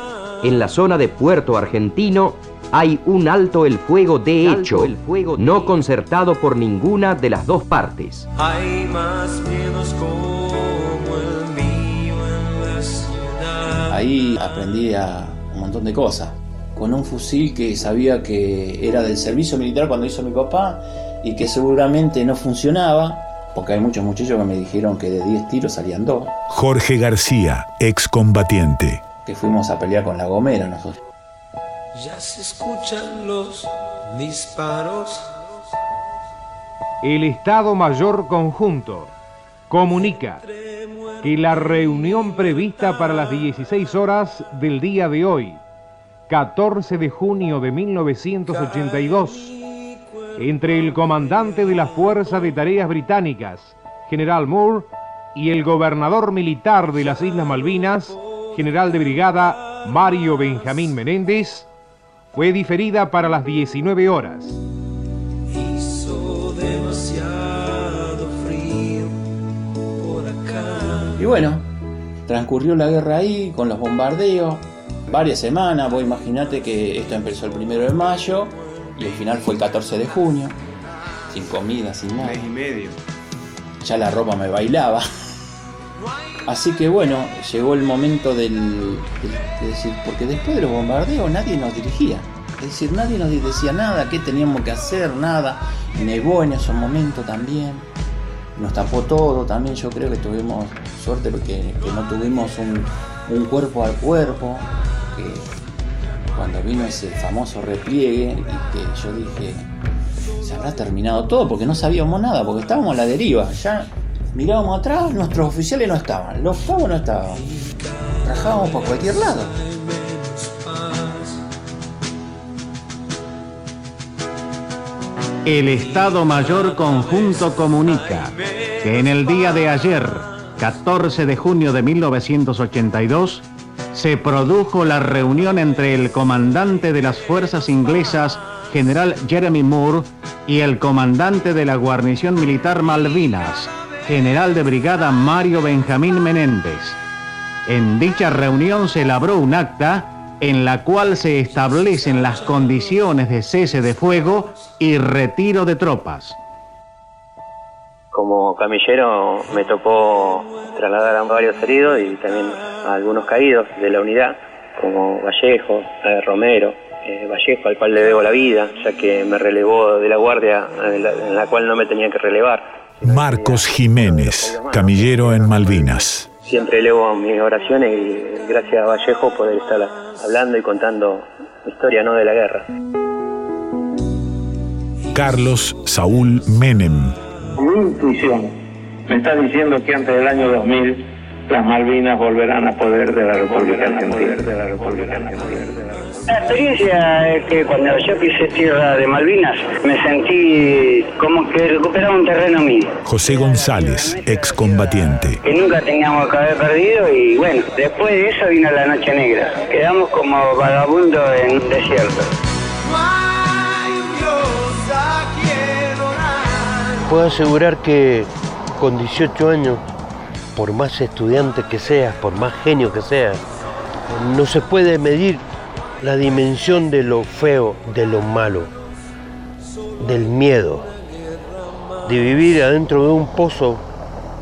en la zona de Puerto Argentino, hay un alto el fuego de hecho, no concertado por ninguna de las dos partes. Hay más miedos como Ahí aprendí a un montón de cosas. Con un fusil que sabía que era del servicio militar cuando hizo mi papá y que seguramente no funcionaba, porque hay muchos muchachos que me dijeron que de 10 tiros salían dos, Jorge García, excombatiente. que fuimos a pelear con la gomera nosotros. Ya se escuchan los disparos. El Estado Mayor Conjunto comunica que la reunión prevista para las 16 horas del día de hoy, 14 de junio de 1982, entre el comandante de la Fuerza de Tareas Británicas, General Moore, y el gobernador militar de las Islas Malvinas, General de Brigada Mario Benjamín Menéndez, fue diferida para las 19 horas. Y bueno, transcurrió la guerra ahí con los bombardeos, varias semanas, vos imaginate que esto empezó el primero de mayo y el final fue el 14 de junio, sin comida, sin nada. y medio. Ya la ropa me bailaba. Así que bueno, llegó el momento del, del- de decir, porque después de los bombardeos nadie nos dirigía. Es decir, nadie nos decía nada, qué teníamos que hacer, nada. Nevó en esos momentos también. Nos tapó todo también, yo creo que tuvimos suerte porque que no tuvimos un, cuerpo al cuerpo. Cuando vino ese famoso repliegue y que yo dije, se habrá terminado todo porque no sabíamos nada, porque estábamos a la deriva. Ya mirábamos atrás, nuestros oficiales no estaban, los cabos no estaban. Rajábamos por cualquier lado. El Estado Mayor Conjunto comunica que en el día de ayer, 14 de junio de 1982, se produjo la reunión entre el comandante de las fuerzas inglesas, general Jeremy Moore, y el comandante de la guarnición militar Malvinas, general de brigada Mario Benjamín Menéndez. En dicha reunión se elaboró un acta en la cual se establecen las condiciones de cese de fuego y retiro de tropas. Como camillero me tocó trasladar a varios heridos y también a algunos caídos de la unidad, como Vallejo, eh, Romero, eh, Vallejo al cual le debo la vida, ya que me relevó de la guardia en la, en la cual no me tenía que relevar. Marcos Jiménez, camillero en Malvinas. Siempre elevo mis oraciones y gracias a Vallejo poder estar hablando y contando historia no de la guerra. Carlos Saúl Menem, Mi intuición me está diciendo que antes del año 2000 las Malvinas volverán a poder de la República Argentina. La experiencia es que cuando yo pisé tierra de Malvinas me sentí como que recuperaba un terreno mío, José González, excombatiente. que nunca teníamos que haber perdido y bueno, después de eso vino la noche negra. Quedamos como vagabundos en un desierto. Puedo asegurar que con 18 años, por más estudiante que seas, por más genio que seas, no se puede medir la dimensión de lo feo, de lo malo, del miedo, de vivir adentro de un pozo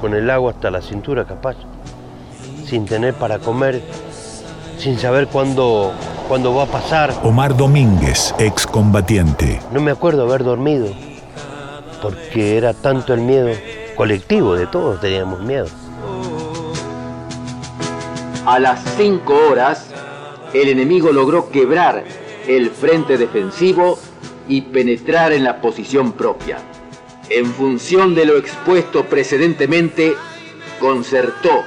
con el agua hasta la cintura capaz, sin tener para comer, sin saber cuándo, cuándo va a pasar. Omar Domínguez, excombatiente. No me acuerdo haber dormido, porque era tanto el miedo colectivo, de todos teníamos miedo. A las 5 horas, el enemigo logró quebrar el frente defensivo y penetrar en la posición propia. En función de lo expuesto precedentemente, concertó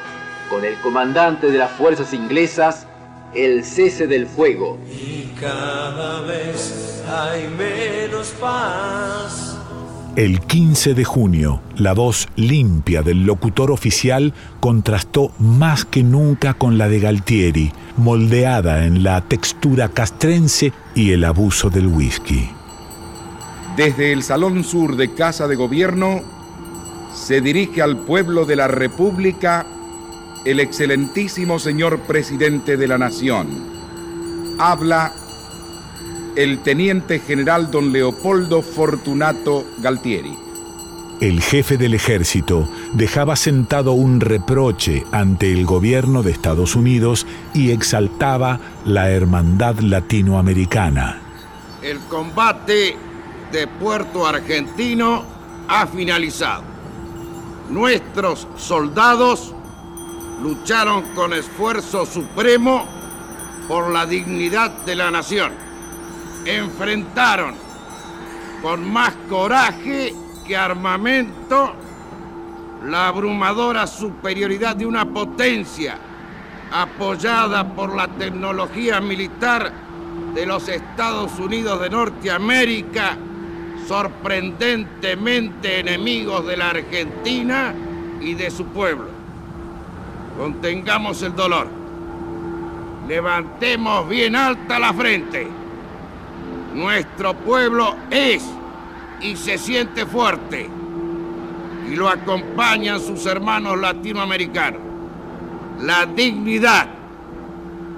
con el comandante de las fuerzas inglesas el cese del fuego. Y cada vez hay menos paz. El 15 de junio, la voz limpia del locutor oficial contrastó más que nunca con la de Galtieri, moldeada en la textura castrense y el abuso del whisky. Desde el Salón Sur de Casa de Gobierno se dirige al pueblo de la República el excelentísimo señor presidente de la Nación. Habla el teniente general don Leopoldo Fortunato Galtieri. El jefe del ejército dejaba sentado un reproche ante el gobierno de Estados Unidos y exaltaba la hermandad latinoamericana. El combate de Puerto Argentino ha finalizado. Nuestros soldados lucharon con esfuerzo supremo por la dignidad de la nación. Enfrentaron con más coraje que armamento la abrumadora superioridad de una potencia apoyada por la tecnología militar de los Estados Unidos de Norteamérica, sorprendentemente enemigos de la Argentina y de su pueblo. Contengamos el dolor. Levantemos bien alta la frente. Nuestro pueblo es y se siente fuerte. Y lo acompañan sus hermanos latinoamericanos. La dignidad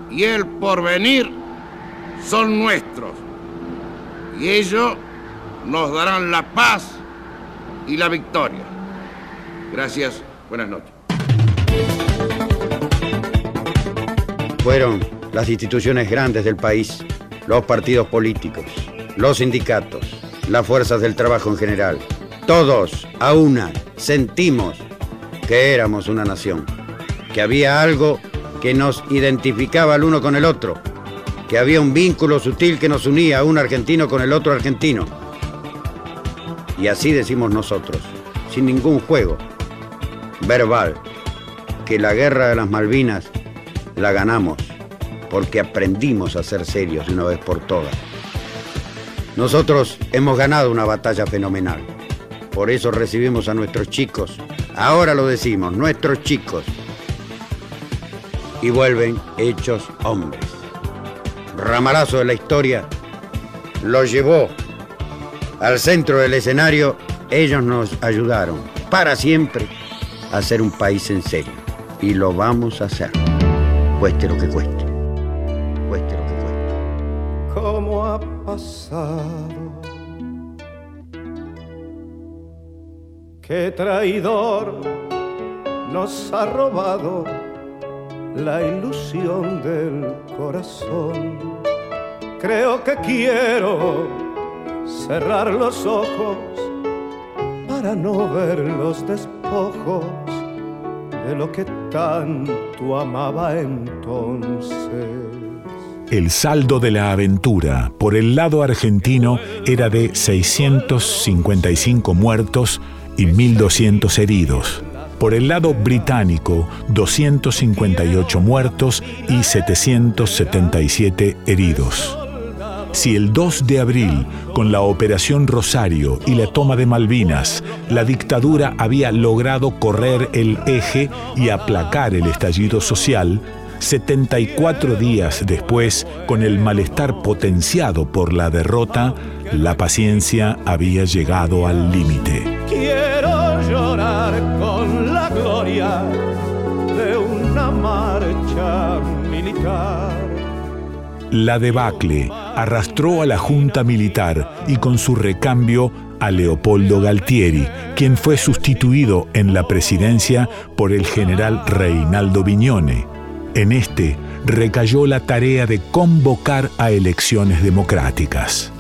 y el porvenir son nuestros. Y ellos nos darán la paz y la victoria. Gracias. Buenas noches. Fueron las instituciones grandes del país, los partidos políticos, los sindicatos, las fuerzas del trabajo en general. Todos, a una, sentimos que éramos una nación, que había algo que nos identificaba el uno con el otro, que había un vínculo sutil que nos unía a un argentino con el otro argentino. Y así decimos nosotros, sin ningún juego verbal, que la guerra de las Malvinas la ganamos porque aprendimos a ser serios una vez por todas. Nosotros hemos ganado una batalla fenomenal. Por eso recibimos a nuestros chicos. Ahora lo decimos, nuestros chicos. Y vuelven hechos hombres. Ramalazo de la historia los llevó al centro del escenario. Ellos nos ayudaron para siempre a ser un país en serio. Y lo vamos a hacer. Cueste lo que. Cueste Qué traidor nos ha robado la ilusión del corazón. Creo que quiero cerrar los ojos para no ver los despojos de lo que tanto amaba entonces. El saldo de la aventura por el lado argentino era de 655 muertos y 1.200 heridos. Por el lado británico, 258 muertos y 777 heridos. Si el 2 de abril, con la Operación Rosario y la toma de Malvinas, la dictadura había logrado correr el eje y aplacar el estallido social, 74 días después, con el malestar potenciado por la derrota, la paciencia había llegado al límite. Quiero llorar con la gloria de una marcha militar. La debacle arrastró a la Junta Militar y con su recambio a Leopoldo Galtieri, quien fue sustituido en la presidencia por el general Reinaldo Viñone. En este recayó la tarea de convocar a elecciones democráticas.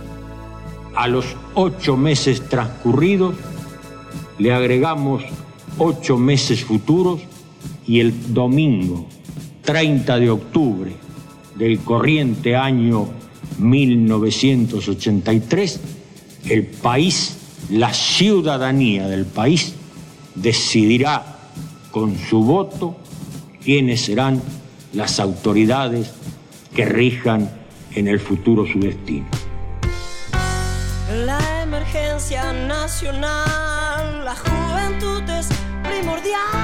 A los ocho meses transcurridos le agregamos ocho meses futuros y el domingo 30 de octubre del corriente año 1983, el país, la ciudadanía del país, decidirá con su voto quiénes serán las autoridades que rijan en el futuro su destino. La emergencia nacional, la juventud es primordial.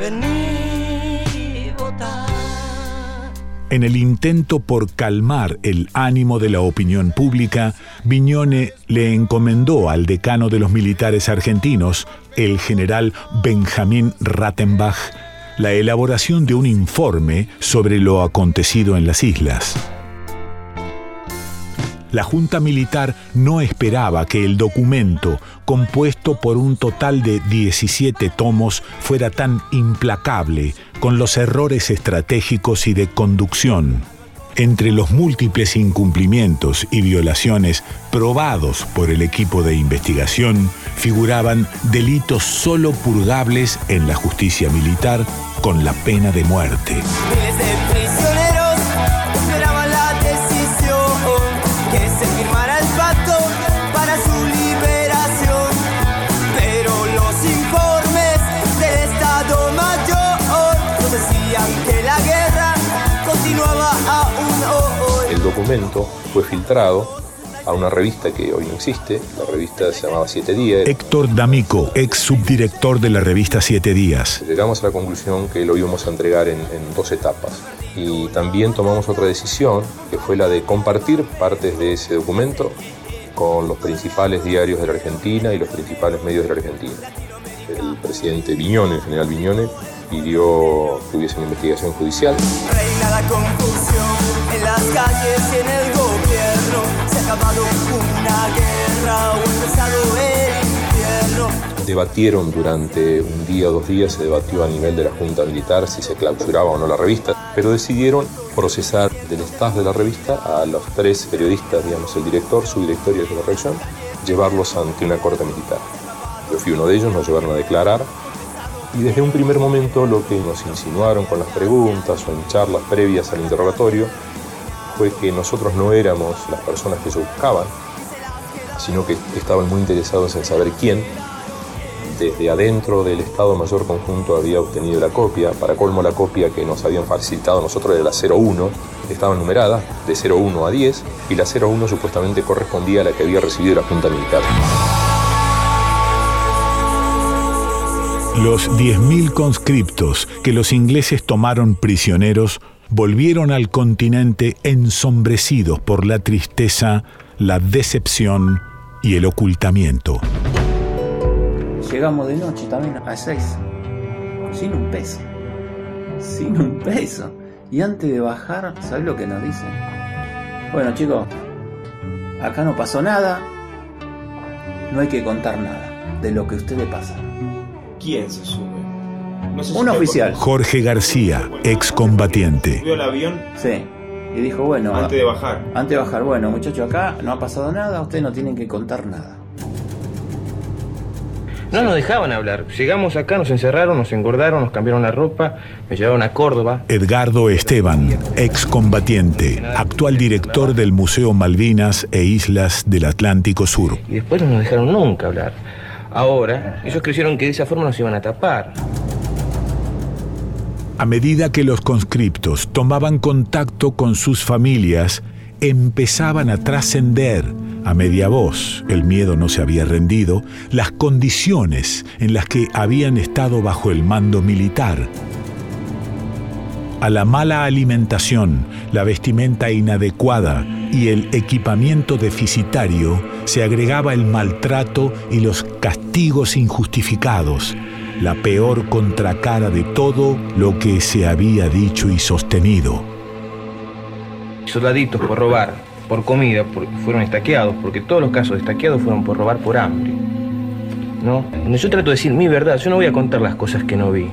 Vení, En el intento por calmar el ánimo de la opinión pública, Viñone le encomendó al decano de los militares argentinos, el general Benjamín Rattenbach, la elaboración de un informe sobre lo acontecido en las islas. La Junta Militar no esperaba que el documento, compuesto por un total de 17 tomos, fuera tan implacable con los errores estratégicos y de conducción. Entre los múltiples incumplimientos y violaciones probados por el equipo de investigación figuraban delitos solo purgables en la justicia militar con la pena de muerte. Documento fue filtrado a una revista que hoy no existe, la revista se llamaba Siete Días. Héctor D'Amico, ex subdirector de la revista Siete Días. Llegamos a la conclusión que lo íbamos a entregar en, en dos etapas y también tomamos otra decisión que fue la de compartir partes de ese documento con los principales diarios de la Argentina y los principales medios de la Argentina. El presidente Viñone, el general Viñone, pidió que hubiese una investigación judicial. Reina la confusión las calles y en el gobierno. Se ha acabado una guerra o empezado el infierno. Debatieron durante un día o dos días, se debatió a nivel de la Junta Militar si se clausuraba o no la revista, pero decidieron procesar del staff de la revista a los tres periodistas, digamos, el director, su director y el de la redacción, llevarlos ante una corte militar. Yo fui uno de ellos, nos llevaron a declarar y desde un primer momento lo que nos insinuaron con las preguntas o en charlas previas al interrogatorio fue que nosotros no éramos las personas que se buscaban, sino que estaban muy interesados en saber quién desde adentro del Estado Mayor Conjunto había obtenido la copia. Para colmo, la copia que nos habían facilitado nosotros era la 01, estaba numerada de 01 a 10, y la 01 supuestamente correspondía a la que había recibido la Junta Militar. Los 10.000 conscriptos que los ingleses tomaron prisioneros volvieron al continente ensombrecidos por la tristeza, la decepción y el ocultamiento. Llegamos de noche también a 6, sin un peso, sin un peso. Y antes de bajar, ¿sabes lo que nos dicen? Bueno chicos, acá no pasó nada, no hay que contar nada de lo que a usted le pasa. ¿Quién se sube? No Un oficial. Jorge García, excombatiente. ¿Subió al avión? Sí. Y dijo, bueno. Antes de bajar. Antes de bajar, bueno, muchachos, acá no ha pasado nada, ustedes no tienen que contar nada. No nos dejaban hablar. Llegamos acá, nos encerraron, nos engordaron, nos cambiaron la ropa, me llevaron a Córdoba. Edgardo Esteban, excombatiente, actual director del Museo Malvinas e Islas del Atlántico Sur. Y después no nos dejaron nunca hablar. Ahora, ellos creyeron que de esa forma nos iban a tapar. A medida que los conscriptos tomaban contacto con sus familias, empezaban a trascender a media voz, el miedo no se había rendido, las condiciones en las que habían estado bajo el mando militar. A la mala alimentación, la vestimenta inadecuada y el equipamiento deficitario se agregaba el maltrato y los castigos injustificados, la peor contracara de todo lo que se había dicho y sostenido. Soldaditos por robar, por comida, por- fueron estaqueados, porque todos los casos de estaqueados fueron por robar por hambre. ¿No? Yo trato de decir mi verdad, yo no voy a contar las cosas que no vi,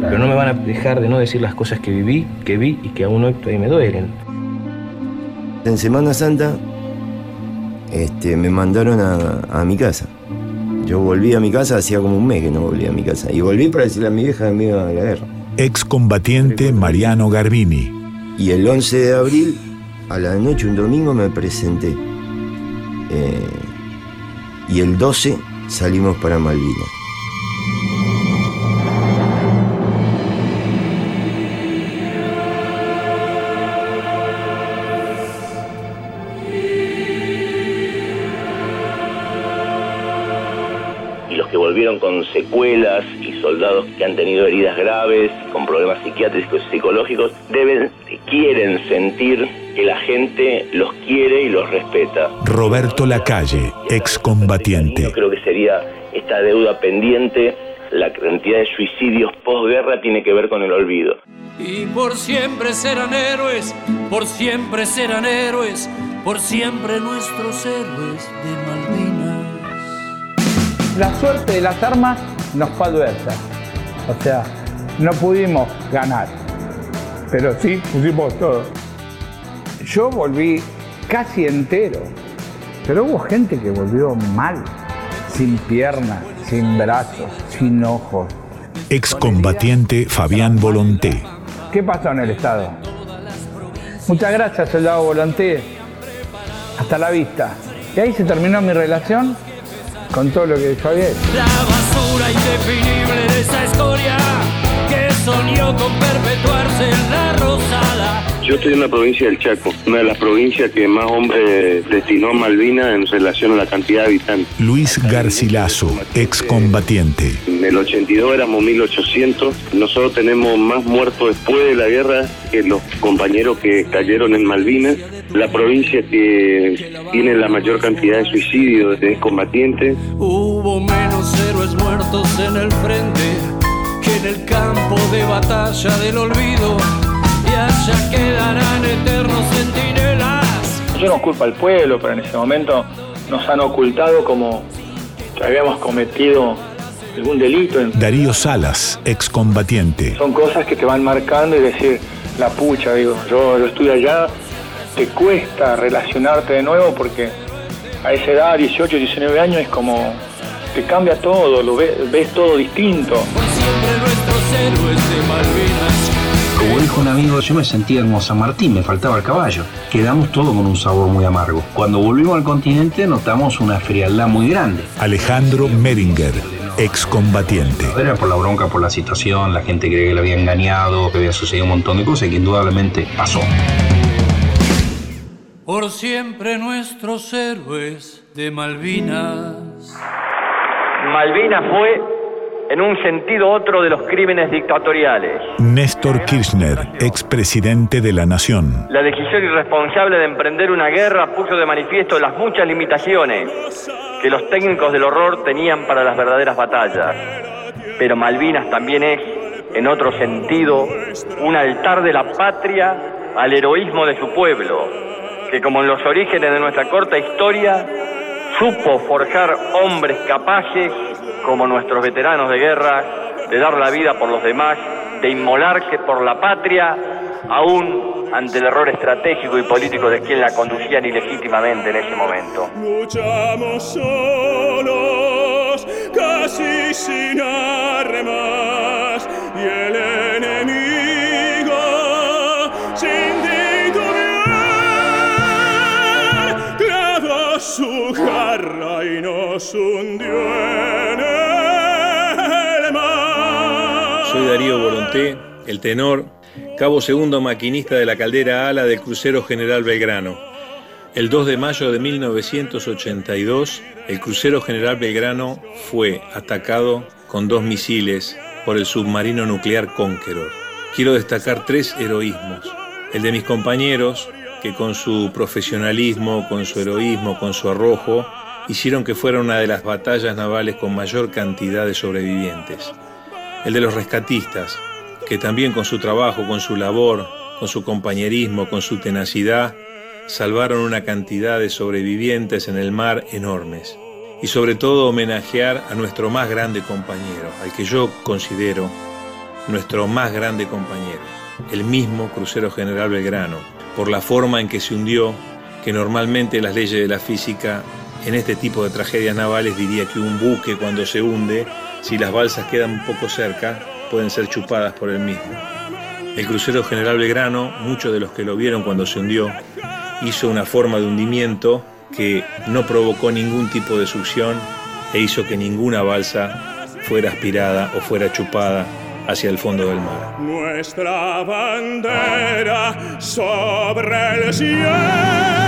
pero no me van a dejar de no decir las cosas que viví, que vi y que aún hoy todavía me duelen. En Semana Santa este, me mandaron a, a mi casa. Yo volví a mi casa, hacía como un mes que no volví a mi casa. Y volví para decirle a mi vieja que me iba a la guerra. Excombatiente Mariano Garbini. Y el 11 de abril, a la noche, un domingo, me presenté. Eh, y el 12 salimos para Malvinas. Con secuelas y soldados que han tenido heridas graves, con problemas psiquiátricos y psicológicos, deben, quieren sentir que la gente los quiere y los respeta. Roberto Lacalle, excombatiente. Yo creo que sería esta deuda pendiente, la cantidad de suicidios posguerra tiene que ver con el olvido. Y por siempre serán héroes, por siempre serán héroes, por siempre nuestros héroes de. La suerte de las armas nos fue adversa. O sea, no pudimos ganar, pero sí pusimos todo. Yo volví casi entero, pero hubo gente que volvió mal, sin piernas, sin brazos, sin ojos. Excombatiente Fabián Volonté. ¿Qué pasó en el Estado? Muchas gracias, soldado Volonté. Hasta la vista. Y ahí se terminó mi relación con todo lo que había hecho. La basura indefinible de esa historia que soñó con perpetuarse en la Rosada. Yo estoy en la provincia del Chaco, una de las provincias que más hombres destinó a Malvinas en relación a la cantidad de habitantes. Luis Garcilaso, excombatiente. En el 82 éramos 1800. Nosotros tenemos más muertos después de la guerra que los compañeros que cayeron en Malvinas. La provincia que tiene la mayor cantidad de suicidios de combatientes. Hubo menos héroes muertos en el frente que en el campo de batalla del olvido. Y allá quedarán eternos centinelas. Yo no culpo al pueblo, pero en ese momento nos han ocultado como que habíamos cometido algún delito. Darío Salas, excombatiente. Son cosas que te van marcando y decir, la pucha, digo, yo, yo estuve allá, te cuesta relacionarte de nuevo porque a esa edad, 18, 19 años, es como, te cambia todo, lo ves, ves todo distinto. Siempre nuestros héroes de Malvinas. Como dijo un amigo, yo me sentía en San Martín, me faltaba el caballo. Quedamos todos con un sabor muy amargo. Cuando volvimos al continente notamos una frialdad muy grande. Alejandro Meringer, excombatiente. Era por la bronca, por la situación, la gente creía que le había engañado, que había sucedido un montón de cosas que indudablemente pasó. Por siempre nuestros héroes de Malvinas. Malvinas fue en un sentido otro de los crímenes dictatoriales. Néstor Kirchner, expresidente de la Nación. La decisión irresponsable de emprender una guerra puso de manifiesto las muchas limitaciones que los técnicos del horror tenían para las verdaderas batallas. Pero Malvinas también es, en otro sentido, un altar de la patria al heroísmo de su pueblo, que como en los orígenes de nuestra corta historia, supo forjar hombres capaces como nuestros veteranos de guerra, de dar la vida por los demás, de inmolarse por la patria, aún ante el error estratégico y político de quien la conducían ilegítimamente en ese momento. Luchamos solos, casi sin armas, y el enemigo Soy Darío Volonté, el tenor, cabo segundo maquinista de la caldera ala del crucero General Belgrano. El 2 de mayo de 1982, el crucero General Belgrano fue atacado con dos misiles por el submarino nuclear Conqueror. Quiero destacar tres heroísmos. El de mis compañeros, que con su profesionalismo, con su heroísmo, con su arrojo, hicieron que fuera una de las batallas navales con mayor cantidad de sobrevivientes. El de los rescatistas, que también con su trabajo, con su labor, con su compañerismo, con su tenacidad, salvaron una cantidad de sobrevivientes en el mar enormes. Y sobre todo homenajear a nuestro más grande compañero, al que yo considero nuestro más grande compañero, el mismo Crucero General Belgrano, por la forma en que se hundió, que normalmente las leyes de la física en este tipo de tragedias navales diría que un buque cuando se hunde, si las balsas quedan poco cerca, pueden ser chupadas por el mismo. El crucero General Belgrano, muchos de los que lo vieron cuando se hundió, hizo una forma de hundimiento que no provocó ningún tipo de succión e hizo que ninguna balsa fuera aspirada o fuera chupada hacia el fondo del mar. Nuestra bandera sobre el cielo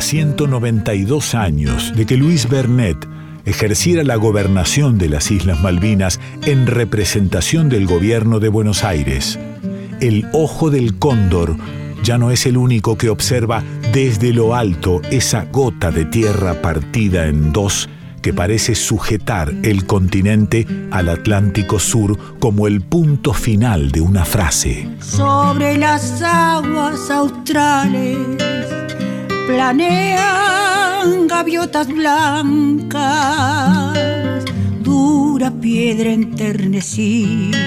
A 192 años de que Luis Bernet ejerciera la gobernación de las Islas Malvinas en representación del gobierno de Buenos Aires, el ojo del cóndor ya no es el único que observa desde lo alto esa gota de tierra partida en dos que parece sujetar el continente al Atlántico Sur como el punto final de una frase. Sobre las aguas australes planean gaviotas blancas, dura piedra enternecida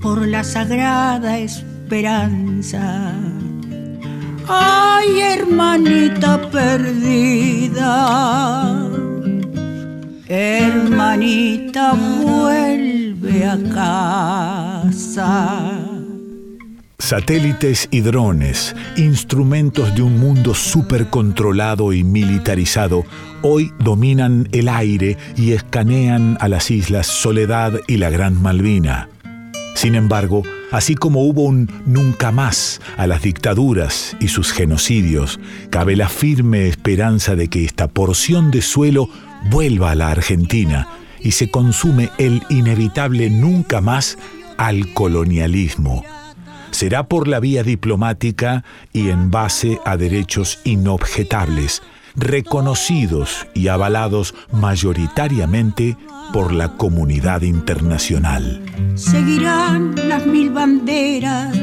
por la sagrada esperanza. Ay, hermanita perdida, hermanita vuelve a casa. Satélites y drones, instrumentos de un mundo supercontrolado y militarizado, hoy dominan el aire y escanean a las islas Soledad y la Gran Malvina. Sin embargo, así como hubo un nunca más a las dictaduras y sus genocidios, cabe la firme esperanza de que esta porción de suelo vuelva a la Argentina y se consume el inevitable nunca más al colonialismo. Será por la vía diplomática y en base a derechos inobjetables, reconocidos y avalados mayoritariamente por la comunidad internacional. Seguirán las mil banderas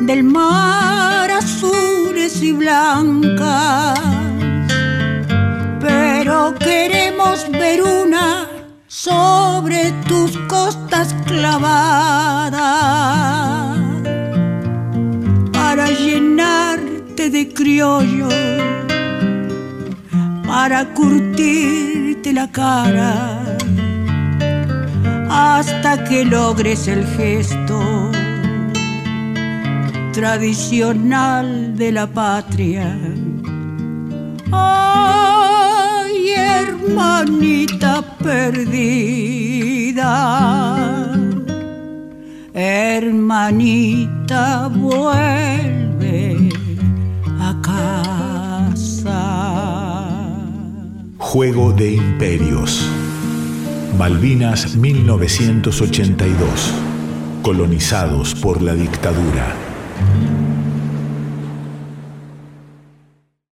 del mar azules y blancas, pero queremos ver una sobre tus costas clavadas para llenarte de criollo para curtirte la cara hasta que logres el gesto tradicional de la patria. Ay, hermanita perdida, hermanita vuelve a casa. Juego de Imperios. Malvinas 1982. Colonizados por la dictadura.